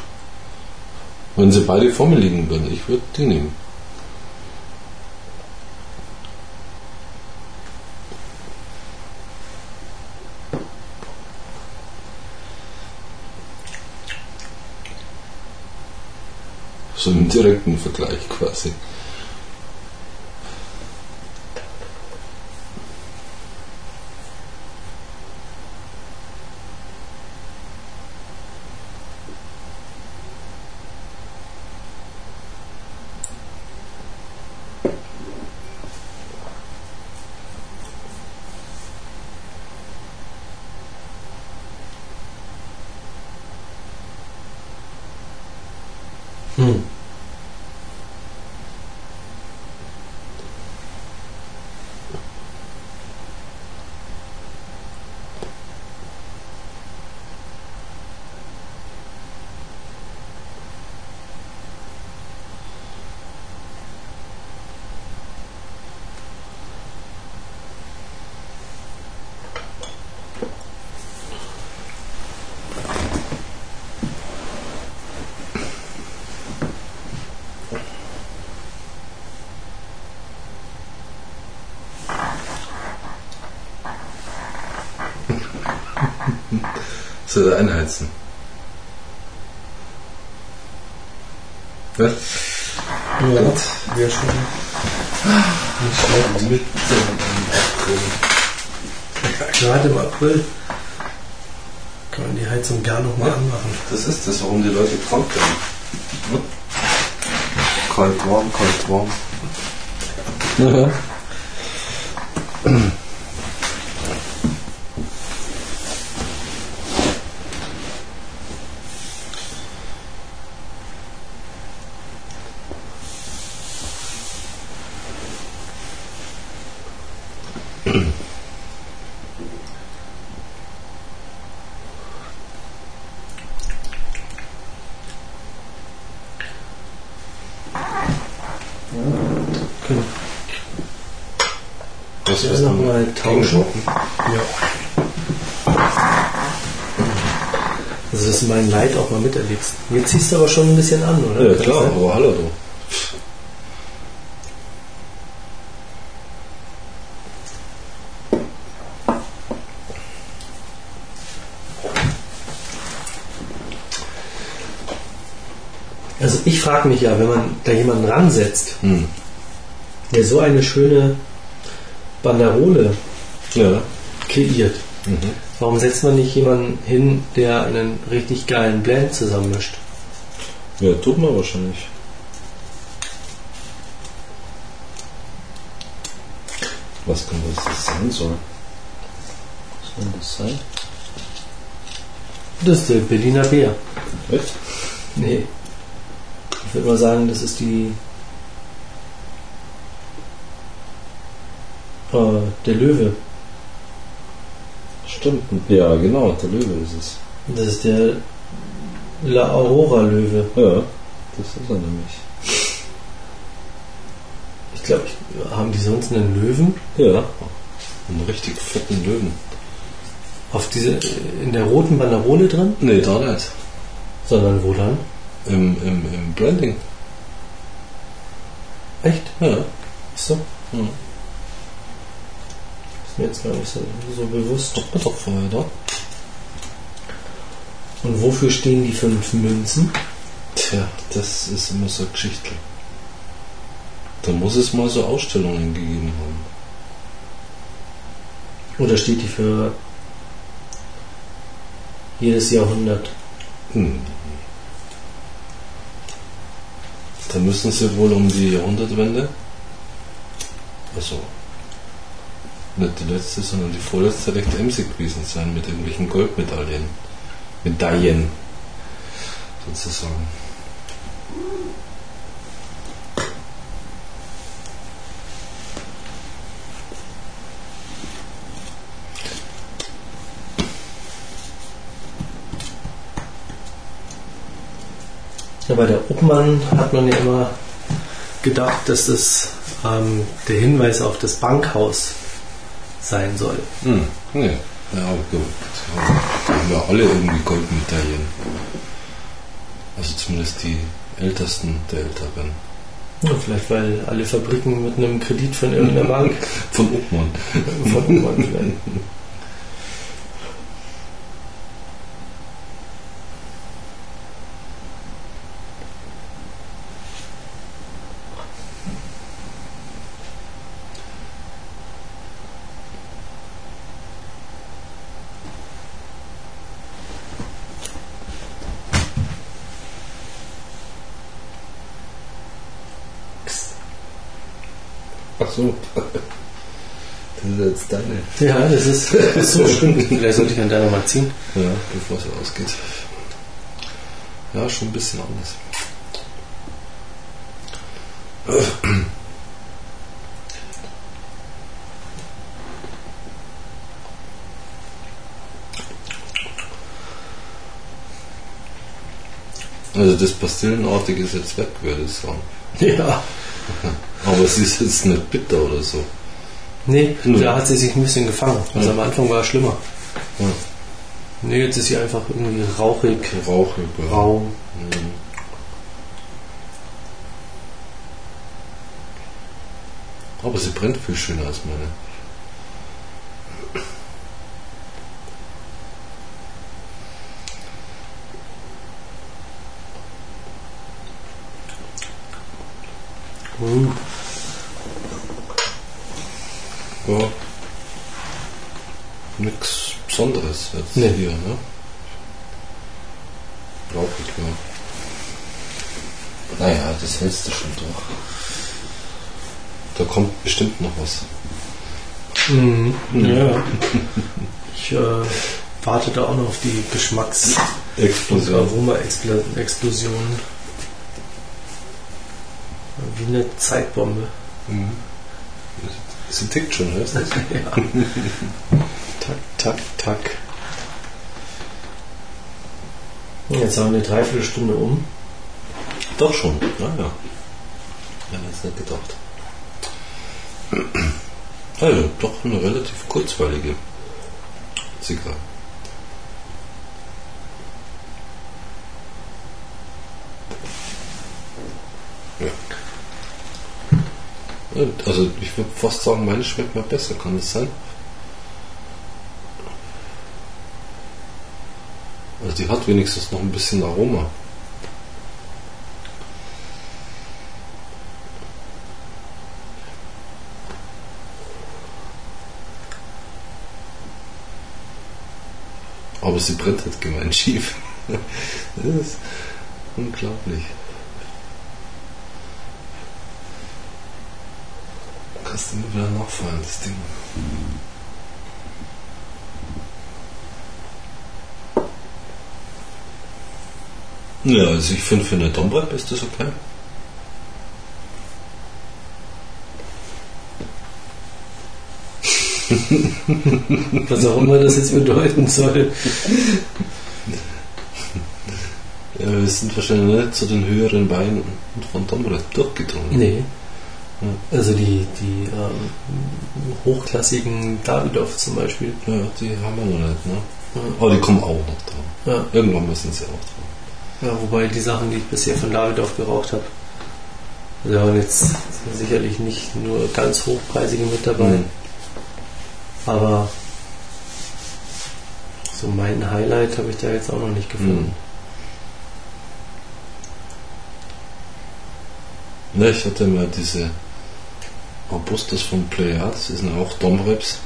wenn sie beide vor mir liegen würden, ich würde die nehmen. So im direkten Vergleich quasi. Soll er einheizen? Ja? Ja, wäre schon nicht schlecht. Mitte Gerade im April kann man die Heizung gar noch mal anmachen. Das ist das, warum die Leute krank werden. Hm? Kalt, warm, kalt, warm. Können Was wir ist noch denn mal tauschen? Gegenwirken? Ja. Also, dass du mein Leid auch mal miterlebst. Jetzt ziehst du aber schon ein bisschen an, oder? Ja klar, aber hallo du. Also, ich frage mich ja, wenn man da jemanden ransetzt, Hm. der so eine schöne Banderole Ja. kreiert, Mhm. Warum setzt man nicht jemanden hin, der einen richtig geilen Blend zusammenmischt? Ja, tut man wahrscheinlich. Was kann das sein soll? Was soll das sein? Das ist der Berliner Bär. Echt? Nee. Ich würde mal sagen, das ist die. Äh, der Löwe. Stimmt. Ja, genau, der Löwe ist es. Das ist der La Aurora Löwe. Ja, das ist er nämlich. Ich glaube, haben die sonst einen Löwen? Ja. Einen richtig fetten Löwen. Auf diese, in der roten Banderole drin? Nee, da nicht. Sondern wo dann? Im, im, im Branding. Echt? Ja. Ist so? Hm. Mir jetzt gar nicht so, so bewusst. Doch, doch vorher da. Und wofür stehen die fünf Münzen? Tja, das ist immer so Geschichte. Da muss es mal so Ausstellungen gegeben haben. Oder steht die für jedes Jahrhundert? Hm. Da müssen sie wohl um die Jahrhundertwende, also nicht die letzte, sondern die vorletzte recht emsig gewesen sein mit irgendwelchen Goldmedaillen. Medaillen, sozusagen. Ja, bei der Obmann hat man ja immer gedacht, dass das ähm, der Hinweis auf das Bankhaus sein soll. Hm, nee. Ja, aber gut. Da haben wir alle irgendwie Goldmedaillen. Also zumindest die ältesten der Älteren. Ja, vielleicht weil alle Fabriken mit einem Kredit von irgendeiner *laughs* Bank Von Obmann. *laughs* von Obmann werden. Ach so. Das ist jetzt deine. Ja, das ist, *laughs* das ist so schön. Vielleicht sollte ich an deiner mal ziehen. Ja, bevor sie ausgeht. Ja, schon ein bisschen anders. Also das Pastillenartige ist jetzt weg, würde ich sagen. Ja. *laughs* Aber es ist jetzt nicht bitter oder so. Nee, Nö. da hat sie sich ein bisschen gefangen. Also Ja. am Anfang war es schlimmer. Ja. Nee, jetzt ist sie einfach irgendwie rauchig, Rauchig. ja. rau. Mhm. Aber sie brennt viel schöner als meine. Nee. hier, ne? Glaube ich, ja. Naja, das hältst du schon durch. Da kommt bestimmt noch was. Mhm. Ja. ich äh, warte da auch noch auf die Geschmacks- Explosion. und Aroma-Explosion. Wie eine Zeitbombe. Mhm. Sie tickt schon, hörst du das? *laughs* ja. tak, tak, tak. Jetzt haben wir eine Dreiviertelstunde um. Doch schon, ja, ja. Ja, das nicht gedacht. Also, doch eine relativ kurzweilige Zigarre. Ja. Also ich würde fast sagen, meine schmeckt mir besser, kann das sein? Die hat wenigstens noch ein bisschen Aroma. Aber sie brennt halt gemein schief. *laughs* Das ist unglaublich. Kannst du mir wieder nachfallen, das Ding. Ja, also ich finde für eine Domrep ist das *laughs* okay. Was auch immer das jetzt bedeuten soll. Ja, wir sind wahrscheinlich nicht zu den höheren Weinen von Domrep durchgedrungen. Nee. Also die, die ähm, hochklassigen Davidoff zum Beispiel. Ja, die haben wir noch nicht, ne? Ja. Aber die kommen auch noch dran. Ja. Irgendwann müssen sie auch dran. Ja, wobei die Sachen, die ich bisher von Davidoff geraucht habe, da waren jetzt sicherlich nicht nur ganz hochpreisige mit dabei. Mhm. Aber so mein Highlight habe ich da jetzt auch noch nicht gefunden. Mhm. Ne, ich hatte mal diese Robustus von Pleiades, das sind auch Domreps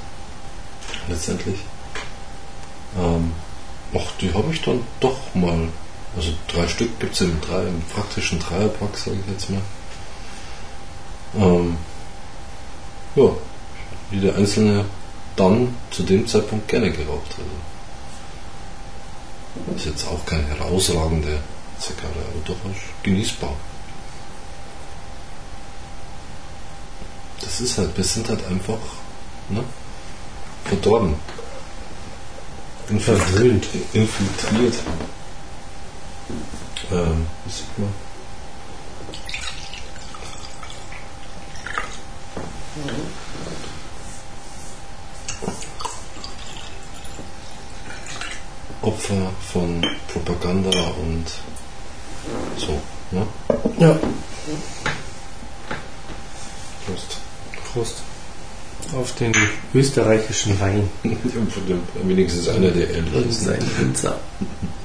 letztendlich. Ähm, ach, die habe ich dann doch mal. Also drei Stück gibt es im, drei, im praktischen Dreierpack, sage ich jetzt mal. Ähm, ja, jede einzelne dann zu dem Zeitpunkt gerne geraucht. Also ist jetzt auch keine herausragende Zigarre, aber durchaus genießbar. Das ist halt, wir sind halt einfach ne, verdorben. Verwöhnt. Infiltriert. Ähm, wie sieht man? Opfer von Propaganda und so. Ne? Ja. Prost. Prost. Auf den österreichischen Wein. *laughs* wenigstens einer der ehrlichen. Und sein Winzer. *laughs*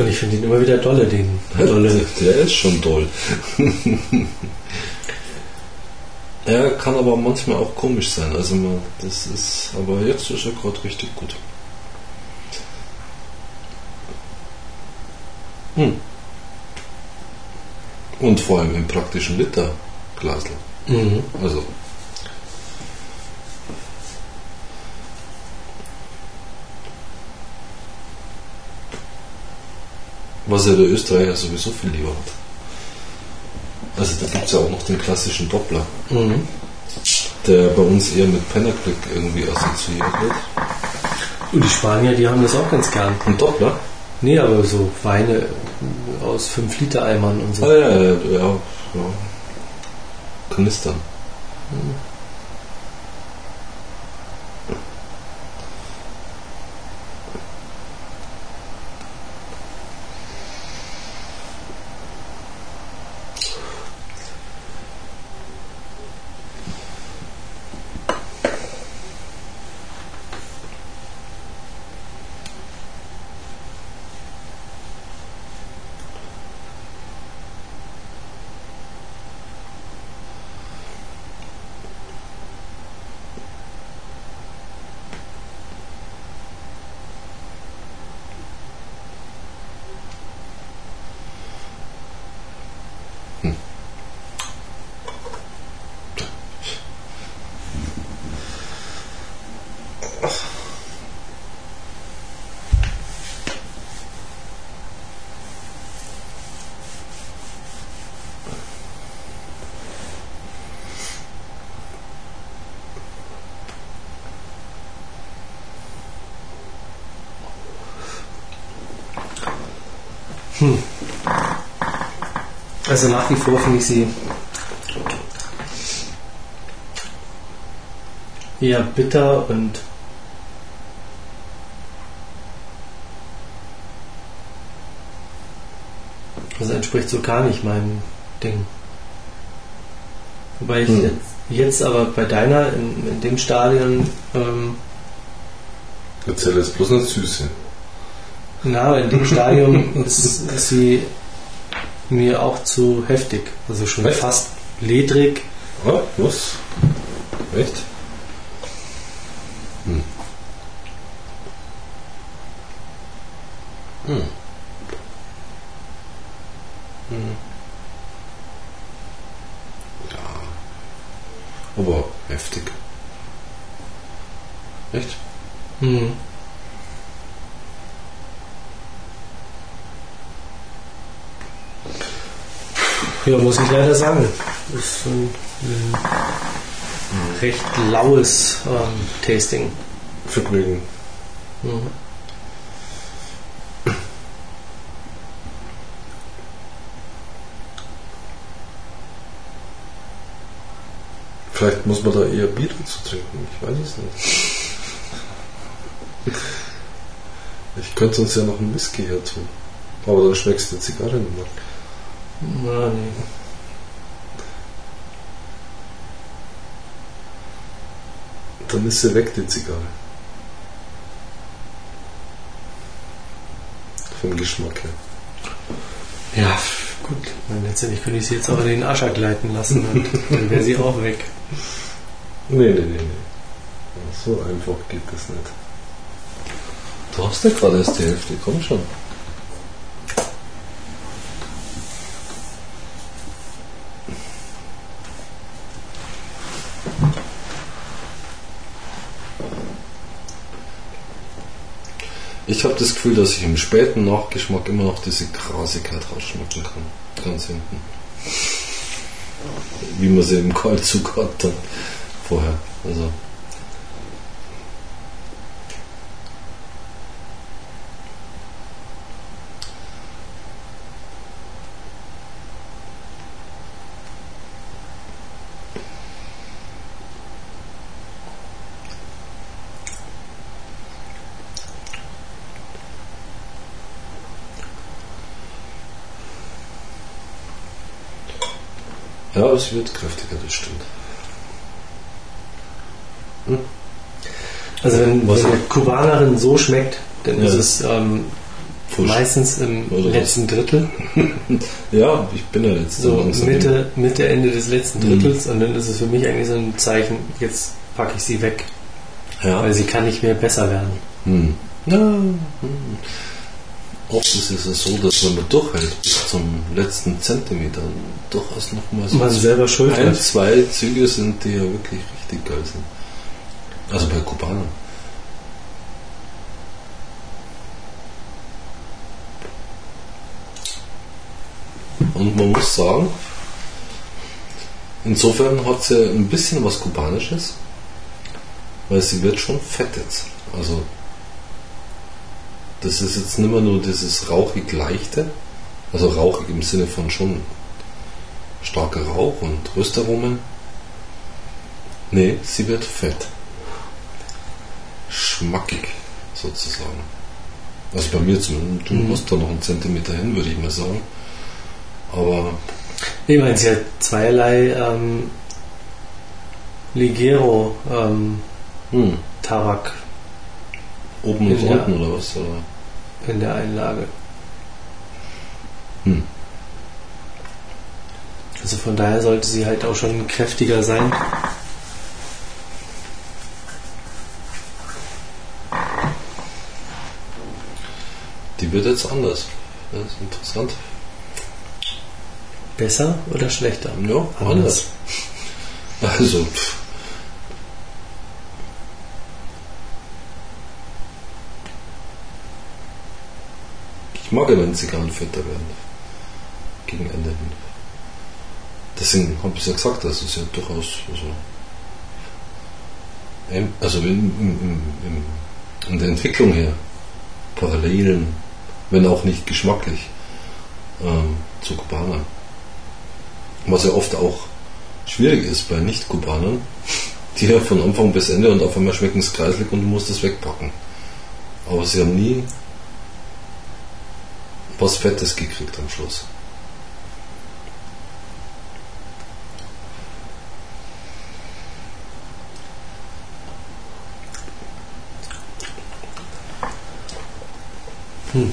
Und ich finde ihn immer wieder dolle, den dolle. Der ist schon toll. *laughs* er kann aber manchmal auch komisch sein. Also man, das ist, aber jetzt ist er gerade richtig gut. Hm. Und vor allem im praktischen Literglasl. Mhm. Also was ja der Österreicher sowieso viel lieber hat. Also da gibt es ja auch noch den klassischen Doppler, mhm. der bei uns eher mit Pennerblick irgendwie assoziiert wird. Und die Spanier, die haben das auch ganz gern. Ein Doppler? Nee, aber so Weine aus 5 Liter Eimern und so. Ah, ja, ja, ja, ja. Kanistern. Mhm. Hm. Also nach wie vor finde ich sie eher bitter und das entspricht so gar nicht meinem Ding. Wobei ich hm. jetzt, jetzt, aber bei deiner in, in dem Stadion ähm, Erzähl jetzt bloß nicht Süße. Na, in dem Stadium *laughs* ist, ist, sie mir auch zu heftig. Also schon Echt? fast ledrig. Oh, was? Echt? Hm. Hm. Hm. Ja. Aber heftig. Echt? Hm. Ja, muss ich leider sagen. Das ist ein, ein recht laues ähm, Tasting. Vergnügen. Mhm. Vielleicht muss man da eher Bier dazu trinken, ich weiß es nicht. Ich könnte uns ja noch einen Whisky her tun. Aber dann schmeckst du die Zigarre nicht mehr. Na, nee. Dann ist sie weg, die Zigarre. Vom Geschmack her. Ja, gut. Meine, letztendlich könnte ich sie jetzt auch in den Ascher gleiten lassen und dann wäre sie auch weg. Nee, nee, nee, nee. So einfach geht das nicht. Du hast ja gerade erst die Hälfte, komm schon. Das Gefühl, dass ich im späten Nachgeschmack immer noch diese Grasigkeit rausschmecken kann. Ganz hinten. Wie man sie im Kaltzug hat dann vorher. Also Ja, es wird kräftiger, das stimmt. Hm? Also wenn, was eine Kubanerin so schmeckt, dann ja. ist es ähm, meistens im letzten? Drittel. *laughs* ja, ich bin ja jetzt so Mitte, Mitte, Ende des letzten hm. Drittels mhm. und dann ist es für mich eigentlich so ein Zeichen, jetzt packe ich sie weg. Ja. Weil sie kann nicht mehr besser werden. Hm. Ja. Hm. Oft ist es so, dass wenn man durchhält zum letzten Zentimeter, durchaus nochmal so man selber schuld ein, zwei Züge sind, die ja wirklich richtig geil sind. Also bei Kubanern. Und man muss sagen, insofern hat sie ein bisschen was Kubanisches, weil sie wird schon fett jetzt. Also das ist jetzt nicht mehr nur dieses rauchig leichte, also rauchig im Sinne von schon starker Rauch und Röstaromen. Nee, sie wird fett. Schmackig sozusagen. Also bei mir zumindest, du mhm. musst da noch einen Zentimeter hin, würde ich mal sagen. Aber. Ich meine, sie hat zweierlei ähm, Ligero ähm, hm. Tabak. Oben und unten oder was? Oder? in der Einlage. Hm. Also von daher sollte sie halt auch schon kräftiger sein. Die wird jetzt anders. Das ist interessant. Besser oder schlechter? Ja, anders. anders. Also, pff. Ich mag ja, wenn Zigarren fetter werden. Gegen Ende hin. Deswegen habe ich ja gesagt, das ist ja durchaus also, also in, in, in, in der Entwicklung her Parallelen, wenn auch nicht geschmacklich, ähm, zu Kubanern. Was ja oft auch schwierig ist bei Nicht-Kubanern, die ja von Anfang bis Ende und auf einmal schmecken es kreislig und du musst es wegpacken. Aber sie haben nie was Fettes gekriegt am Schluss. Hm.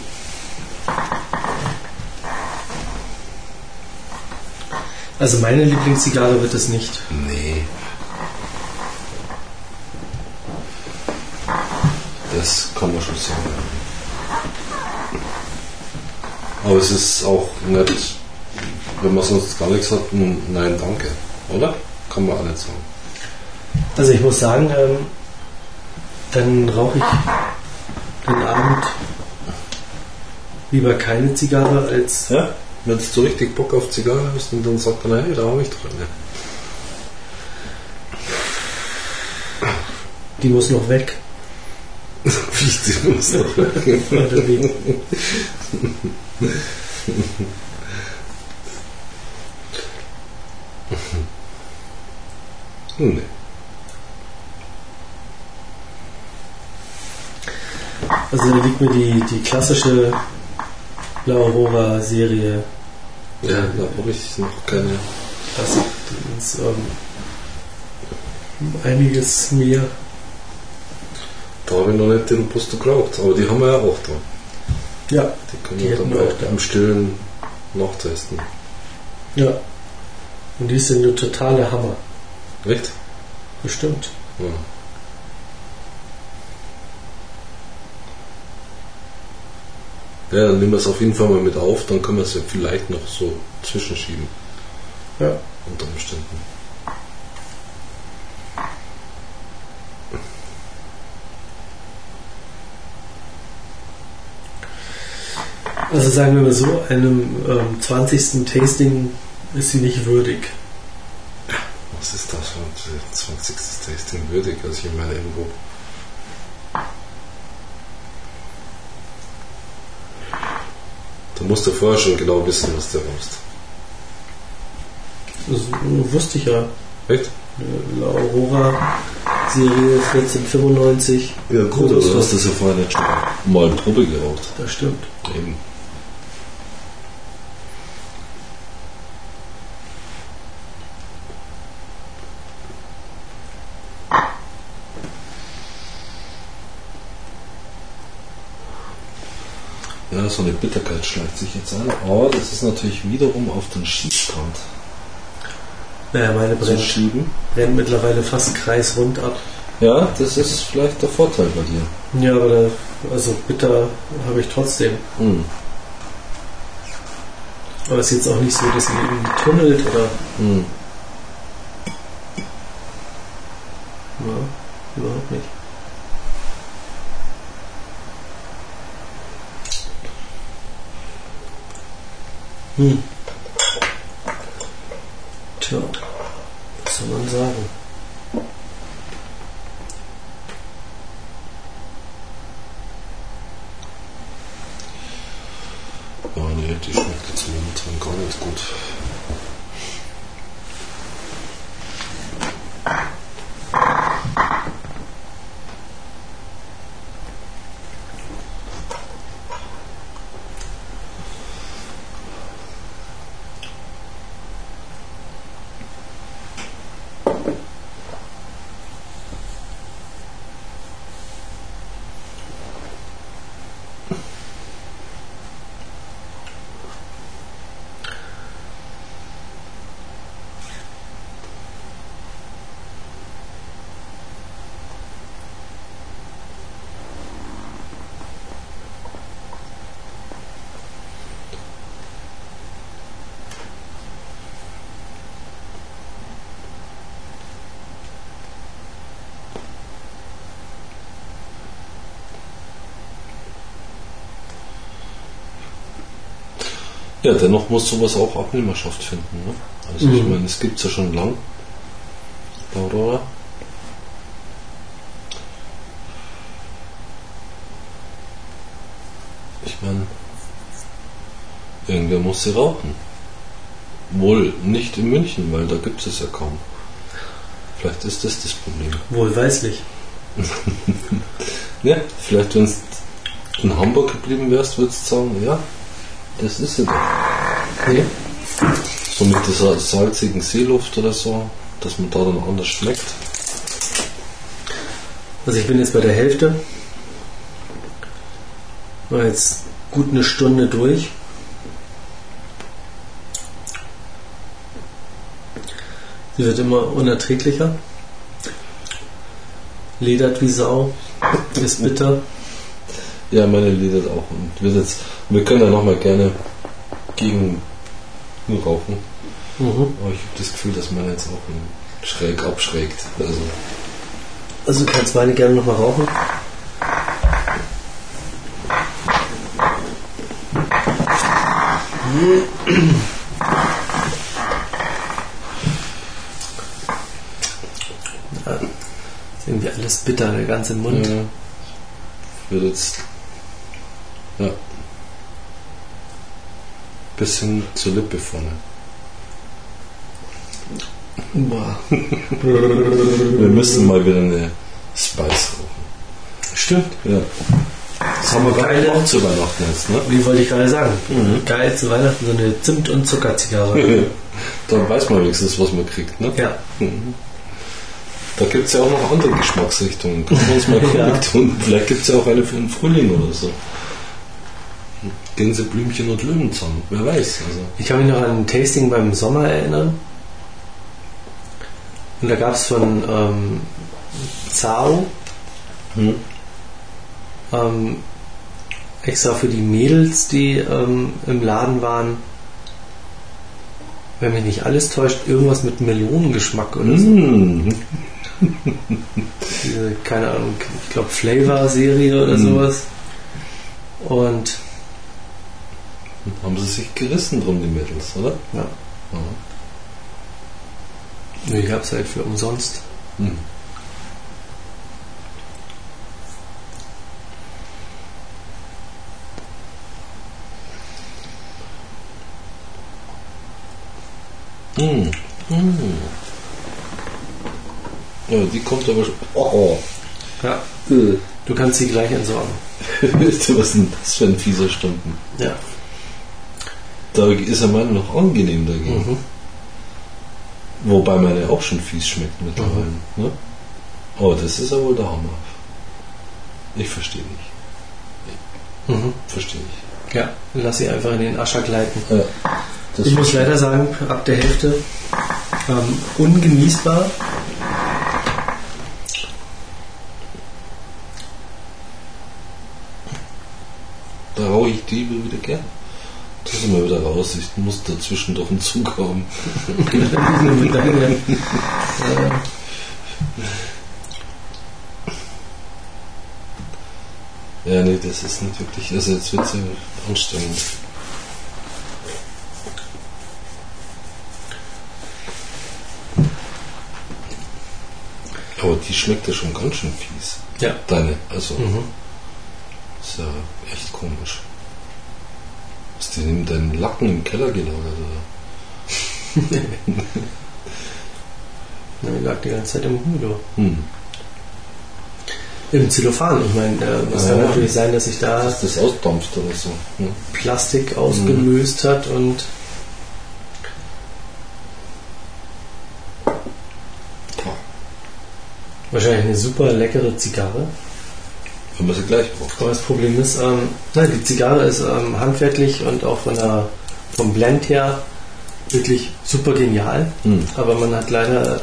Also meine Lieblingszigarre wird es nicht. Nee. Das kann man schon sagen. Aber es ist auch nicht, wenn man sonst gar nichts hat, ein Nein, danke. Oder? Kann man auch nicht sagen. Also ich muss sagen, ähm, dann rauche ich den Abend lieber keine Zigarre als. Ja? Wenn du so richtig Bock auf Zigarre hast und dann sagt er, hey, da habe ich doch eine. Die muss noch weg. *laughs* Wie, die muss noch weg. *laughs* Von der Weg. Nee. Also da liegt mir die, die klassische La Aurora Serie. Ja, da habe ich noch keine. Das ist ähm, einiges mehr. Da habe ich noch nicht den Poster geraucht, aber die haben wir ja auch da. Ja, Die können Die wir dann wir auch auch da. im Stillen nachtesten. ja. Und die sind eine totale Hammer. Echt? Bestimmt. Ja. Ja, dann nehmen wir es auf jeden Fall mal mit auf, dann können wir es ja vielleicht noch so zwischenschieben Ja. unter Umständen. Also sagen wir mal so, einem ähm, 20. Tasting ist sie nicht würdig. Was ist das für ein 20. Tasting würdig? Also ich meine irgendwo. Du musst ja vorher schon genau wissen, was du rauchst. Das wusste ich ja. Echt? La Aurora Serie 1495. Ja gut, aber du hast das ja vorher nicht schon mal Probe geraucht. Das stimmt. Eben. Ja, so eine Bitterkeit schleicht sich jetzt an, aber das ist natürlich wiederum auf den Schießkant Naja, meine brennt, schieben. brennt mittlerweile fast kreisrund ab. Ja, das ist vielleicht der Vorteil bei dir. Ja, aber da, also bitter habe ich trotzdem. Hm. Aber es ist jetzt auch nicht so, dass sie irgendwie tunnelt oder. Hm. Ja, überhaupt nicht. Hm. Tja, was soll man sagen? Oh nee, die schmeckt jetzt momentan gar nicht gut. Ja, dennoch muss sowas auch Abnehmerschaft finden. Ne? Also ich Mhm. meine, es gibt es ja schon lang. Aurora. Ich meine, Irgendwer muss sie rauchen. Wohl nicht in München, weil da gibt es ja kaum. Vielleicht ist das das Problem. Wohlweislich. *laughs* ja, vielleicht wenn es in Hamburg geblieben wärst, würdest du sagen, ja, das ist sie doch. Nee. So mit dieser salzigen Seeluft oder so, dass man da dann anders schmeckt. Also ich bin jetzt bei der Hälfte. War jetzt gut eine Stunde durch. Sie wird immer unerträglicher. Ledert wie Sau. Ist bitter. Ja, meine ledert auch. Und wird jetzt, wir können ja nochmal gerne gegen rauchen. Mhm. Aber ich habe das Gefühl, dass meine jetzt auch schräg abschrägt. Also, also du kannst meine gerne nochmal rauchen. Ja, ist irgendwie alles bitter, der ganze Mund. Ja. Wird jetzt. Bisschen zur Lippe vorne. *laughs* Wir müssen mal wieder eine Spice rauchen. Stimmt. Ja. Das haben wir gerade auch zu Weihnachten jetzt, ne? Wie wollte ich gerade sagen? Mhm. Geil zu Weihnachten so eine Zimt- und Zuckerzigarre. *laughs* Dann weiß man wenigstens, was man kriegt, ne? ja. Mhm. Da gibt es ja auch noch andere Geschmacksrichtungen. Können wir uns mal *laughs* Ja. tun. Vielleicht gibt es ja auch eine für den Frühling oder so. Gänseblümchen und Löwenzahn. Wer weiß. Also. Ich kann mich noch an ein Tasting beim Sommer erinnern. Und da gab es von ähm, Zao Hm. ähm, extra für die Mädels, die ähm, im Laden waren, wenn mich nicht alles täuscht, irgendwas mit Melonengeschmack oder so. Mhm. Diese, keine Ahnung, ich glaube Flavor-Serie oder Mhm. sowas. Und Haben sie sich gerissen drum, die Mädels, oder? ja, die gab es halt für umsonst. Hm. Hm. Hm. Ja, die kommt aber schon. Oh, oh. Ja, Äh. du kannst sie gleich entsorgen. *laughs* Was ist denn das für ein fieser Stumpen? Ja. Da ist er meine noch angenehm dagegen. Mhm. Wobei meine auch schon fies schmeckt mittlerweile. Ne? Oh, das ist ja wohl der Hammer. Ich verstehe nicht. Mhm. Verstehe ich. Ja, lass sie einfach in den Ascher gleiten. Ja, Ich muss leider sagen, ab der Hälfte ähm, ungenießbar. da rauche ich die wieder gern. Das ist immer wieder raus. Ich muss dazwischen doch einen Zug haben. Ja, nee, das ist nicht wirklich. Also jetzt wird es ja anstrengend. Aber die schmeckt ja schon ganz schön fies. ja. Deine, also. Mhm. Ist ja echt komisch. Hast du in deinen Lacken im Keller gelagert, oder? Die *laughs* lag die ganze Zeit im Humido. Hm. Im Zellophan. Ich meine, äh, es Ja, kann ja. natürlich sein, dass sich da Dass das ausdampft oder so. Hm. Plastik ausgelöst hat und wahrscheinlich eine super leckere Zigarre. Wenn man sie gleich braucht. Aber das Problem ist, ähm, nein, die Zigarre ist ähm, handwerklich und auch von der, vom Blend her wirklich super genial. Hm. Aber man hat leider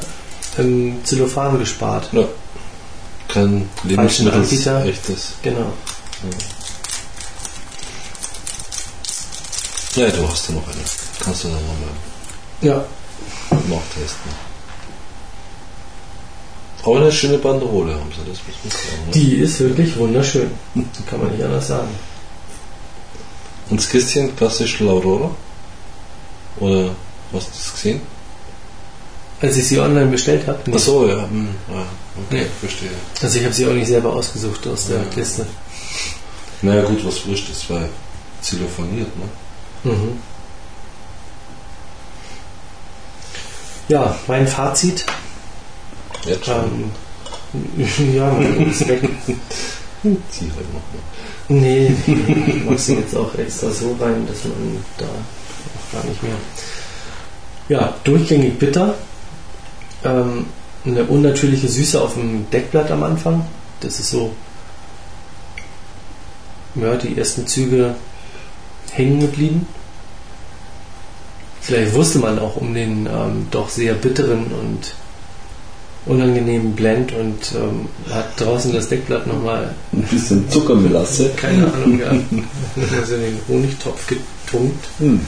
im Zellophan gespart. Ja. Kein Lebensmittel, echtes. Genau. Ja, du hast ja noch eine. Kannst du dann nochmal Ja, nachtesten. Aber eine schöne Banderole haben sie, das muss man sagen. ne? die ist wirklich wunderschön. Kann man nicht anders sagen. Und das Kistchen klassisch Laurora? Oder hast du das gesehen? Als ich sie online bestellt habe, Ach so, ja. Hm, ja okay, Nee. verstehe. also ich habe sie auch nicht selber ausgesucht aus der Ja. Liste. Naja gut, was wurscht, das war zellophaniert, ne? Mhm. Ja, mein Fazit. Jetzt schon. Ähm, *laughs* ja, ist weg. Zieh halt noch mal. Nee, ich mach sie jetzt auch extra so rein, dass man da auch gar nicht mehr. Ja, durchgängig bitter. Ähm, eine unnatürliche Süße auf dem Deckblatt am Anfang. Das ist so. Ja, die ersten Züge hängen geblieben. Vielleicht wusste man auch um den ähm, doch sehr bitteren und unangenehmen Blend und ähm, hat draußen das Deckblatt nochmal, Ein bisschen Zuckermelasse. keine Ahnung, ja, also in den Honigtopf getunkt. Hm.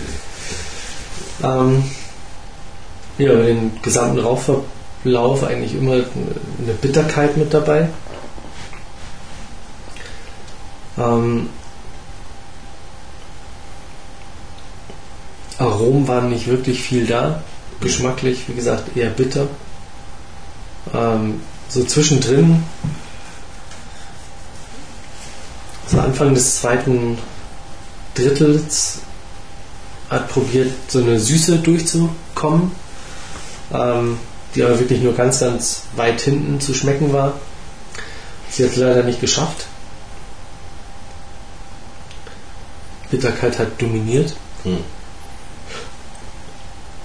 Ähm, ja, über den gesamten Rauchverlauf eigentlich immer eine Bitterkeit mit dabei. Ähm, Aromen waren nicht wirklich viel da. Geschmacklich, wie gesagt, eher bitter. Ähm, so zwischendrin, so Anfang des zweiten Drittels, hat probiert, so eine Süße durchzukommen, ähm, die aber wirklich nur ganz, ganz weit hinten zu schmecken war. Sie hat es leider nicht geschafft. Bitterkeit hat dominiert Hm.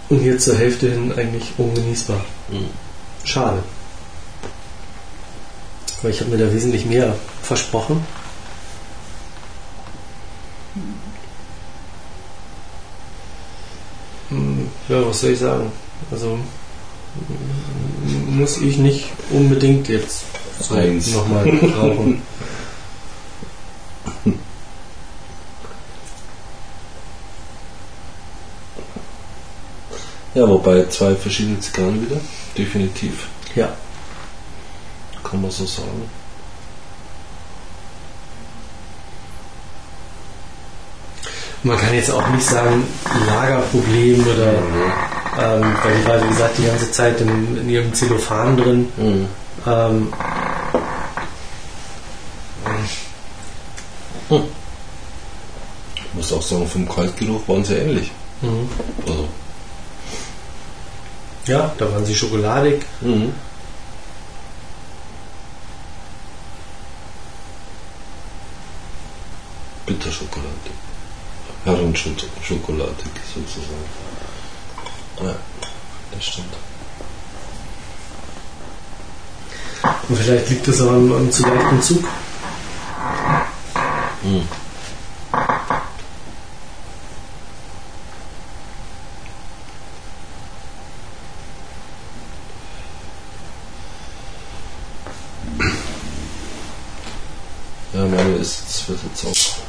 und jetzt zur Hälfte hin eigentlich ungenießbar. Hm. Schade. Weil ich habe mir da wesentlich mehr versprochen. Hm, Ja, was soll ich sagen? Also muss ich nicht unbedingt jetzt so nochmal rauchen. *laughs* Ja, wobei zwei verschiedene Zigarren wieder. Definitiv. Ja. Kann man so sagen. Man kann jetzt auch nicht sagen Lagerproblem oder ähm, weil die war wie gesagt die ganze Zeit in, in ihrem Zellophan drin. Mhm. Ähm, Ich muss auch sagen, vom Kaltgeruch waren sie ähnlich. mhm. Also. Ja, da waren sie schokoladig. Mhm. Bitterschokolade. Herrenschokoladig sozusagen. Ja, das stimmt. Und vielleicht liegt das auch am, am zu leichten Zug. Mhm. Ja, meine ist, es wird jetzt auch.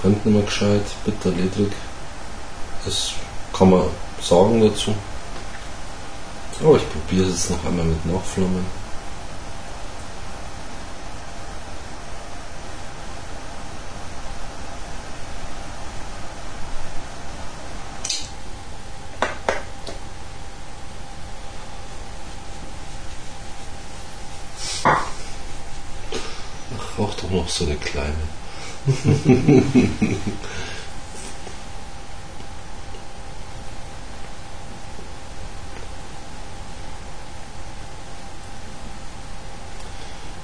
Brennt nicht mehr gescheit, bitter, ledrig. Das kann man sagen dazu. Aber ich probiere es jetzt noch einmal mit Nachflammen. Ach, rauch doch noch so eine kleine. *laughs*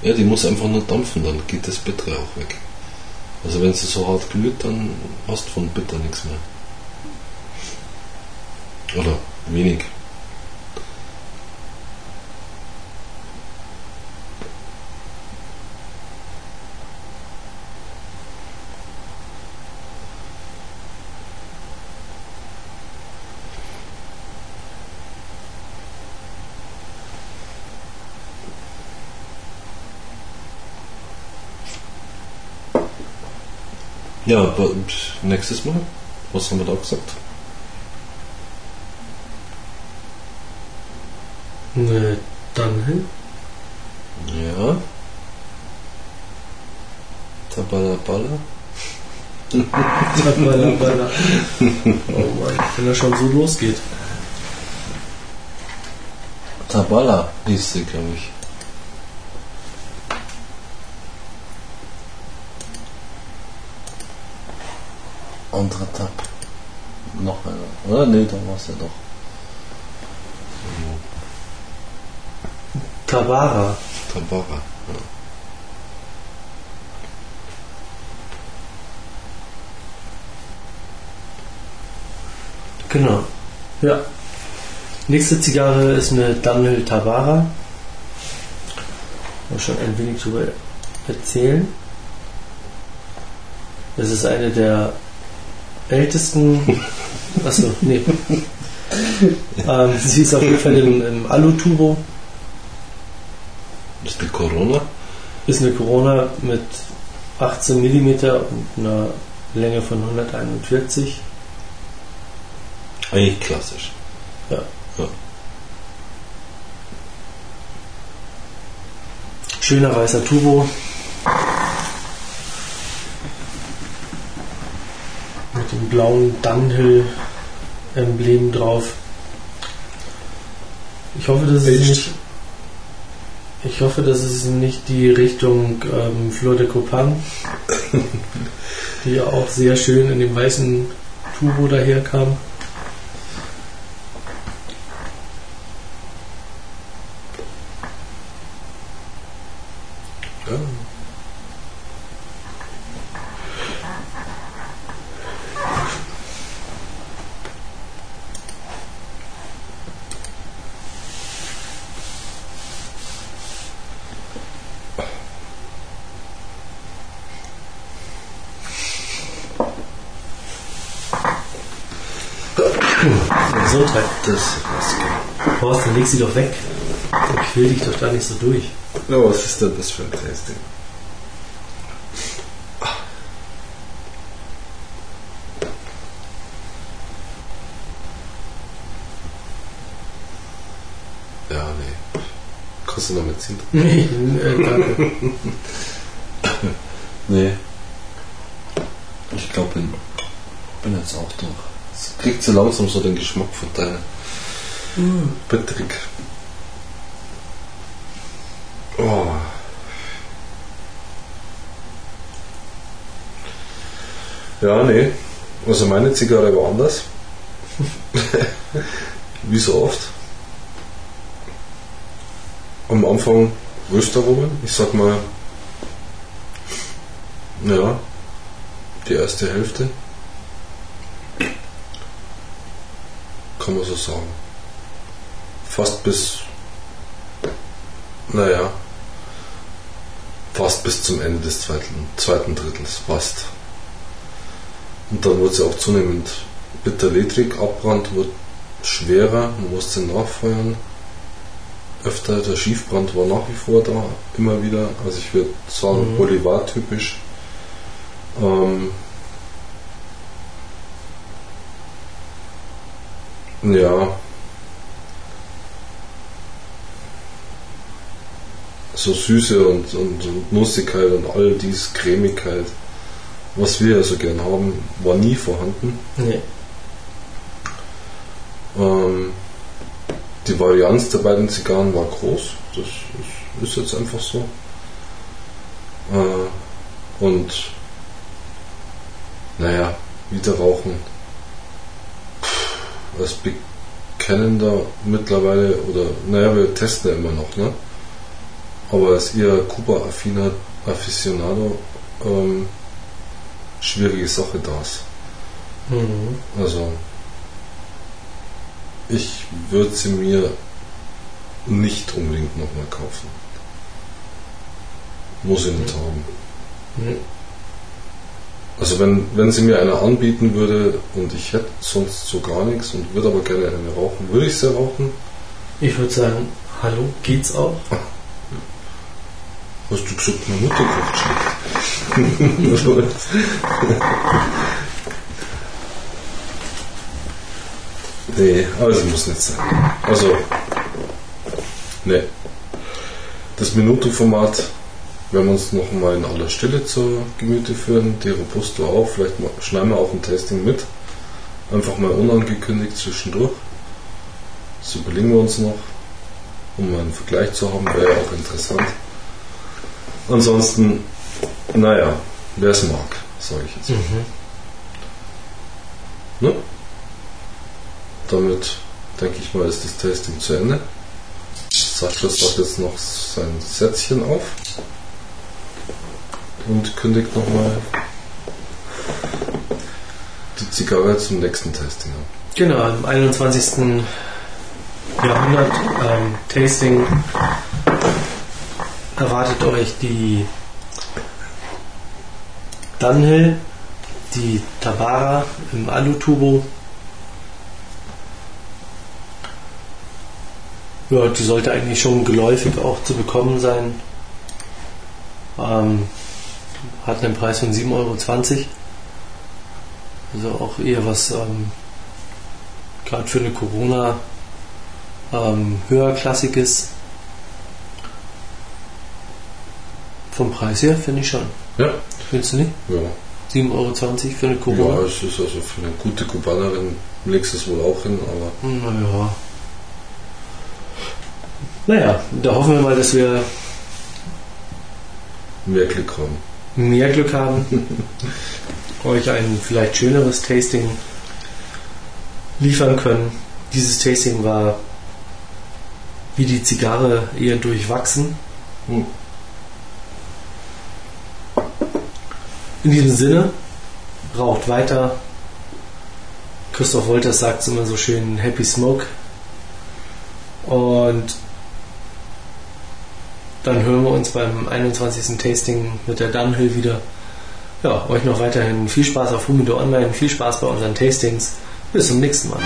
Ja, die muss einfach nur dampfen, dann geht das Bittere auch weg. Also wenn sie so hart glüht, dann hast du von Bitter nichts mehr. Oder wenig. Ja, aber nächstes Mal, was haben wir da gesagt? Ne, dann hin. Ja. Tabalabala. Balla. *laughs* Oh Mann, wenn das schon so losgeht. Tabala hieß sie, glaube ich. Andere Tab. Noch einer. Oder? Nee, da war es ja doch. Tabara. Tabara. Ja. Genau. Ja. Nächste Zigarre ist eine Dunhill Tabara. Mal schon ein wenig darüber erzählen. Das ist eine der ältesten. Achso, nee. ähm, sie ist auf jeden Fall im, im Alu-Turbo. Ist die Corona? Ist eine Corona mit 18 mm und einer Länge von 141. Eigentlich klassisch. Ja. ja. Schöner weißer Turbo. Mit dem blauen Dunhill-Emblem drauf. Ich hoffe, dass es nicht. Ich hoffe, dass es nicht die Richtung ähm, Fleur de Copan, *laughs* die ja auch sehr schön in dem weißen Turbo daherkam. Ja. Gesundheit. Das ist Horst, dann leg sie doch weg. Ich quäl dich doch da nicht so durch. Ja, was ist denn das für ein Tasting? Ja, nee. Kannst du noch mitziehen? *laughs* Nee, äh, danke. *laughs* Nee. Ich glaube, bin, bin jetzt auch durch. Es kriegt so langsam so den Geschmack von deiner Patrick. Oh. Ja, nee. Also meine Zigarre war anders. *laughs* Wie so oft. Am Anfang Rösterungen. Ich sag mal, ja, die erste Hälfte. Kann man so sagen. Fast bis, naja, fast bis zum Ende des zweiten, zweiten Drittels, fast. Und dann wurde sie auch zunehmend bitter-ledrig, Abbrand wurde schwerer, man musste nachfeuern. Öfter, der Schiefbrand war nach wie vor da, immer wieder. Also ich würde sagen, Mhm. Bolivar-typisch. Ähm, ja. So Süße und, und, und Nussigkeit und all dies, Cremigkeit, was wir ja so gern haben, war nie vorhanden. Nee. Ähm, die Varianz der beiden Zigarren war groß, das ist, ist jetzt einfach so. Äh, und naja, wieder rauchen. Als Bekennender mittlerweile, oder naja, wir testen ja immer noch, ne? Aber als eher Kuba-affiner Aficionado ähm, schwierige Sache das. Mhm. Also, ich würde sie mir nicht unbedingt nochmal kaufen. Muss ich nicht haben. Nee. Also wenn, wenn sie mir eine anbieten würde und ich hätte sonst so gar nichts und würde aber gerne eine rauchen, würde ich sie rauchen. Ich würde sagen, hallo, geht's auch? Hast du gesagt, meine Mutter kocht schlecht? *laughs* nee, aber es muss nicht sein. Also, nee. Das Minuto-Format werden wir uns noch mal in aller Stille zur Gemüte führen. Die Robusto auch. Vielleicht mal, schneiden wir auch ein Tasting mit. Einfach mal unangekündigt zwischendurch. Das überlegen wir uns noch, um mal einen Vergleich zu haben. Wäre ja auch interessant. Ansonsten, naja, wer es mag, sage ich jetzt. Mhm. damit denke ich mal, ist das Tasting zu Ende. Sascha sagt jetzt noch sein Sätzchen auf und kündigt nochmal die Zigarre zum nächsten Tasting an. Genau, im 21. Jahrhundert ähm, Tasting erwartet euch die Dunhill, die Tabara im Alutubo. Ja, die sollte eigentlich schon geläufig auch zu bekommen sein. Ähm, hat einen Preis von 7,20 Euro. Also auch eher was ähm, gerade für eine Corona ähm, höherklassiges. Vom Preis her finde ich schon. Ja. Findest du nicht? Ja. 7,20 Euro für eine Corona? Ja, es ist also für eine gute Kubanerin legst du es wohl auch hin, aber. Naja. Naja, da hoffen wir mal, dass wir mehr Glück haben. Mehr Glück haben, euch ein vielleicht schöneres Tasting liefern können. Dieses Tasting war wie die Zigarre eher durchwachsen. In diesem Sinne, raucht weiter. Christoph Wolters sagt es immer so schön, Happy Smoke. Und dann hören wir uns beim 21. Tasting mit der Dunhill wieder. Ja, euch noch weiterhin viel Spaß auf Humido Online, viel Spaß bei unseren Tastings. Bis zum nächsten Mal.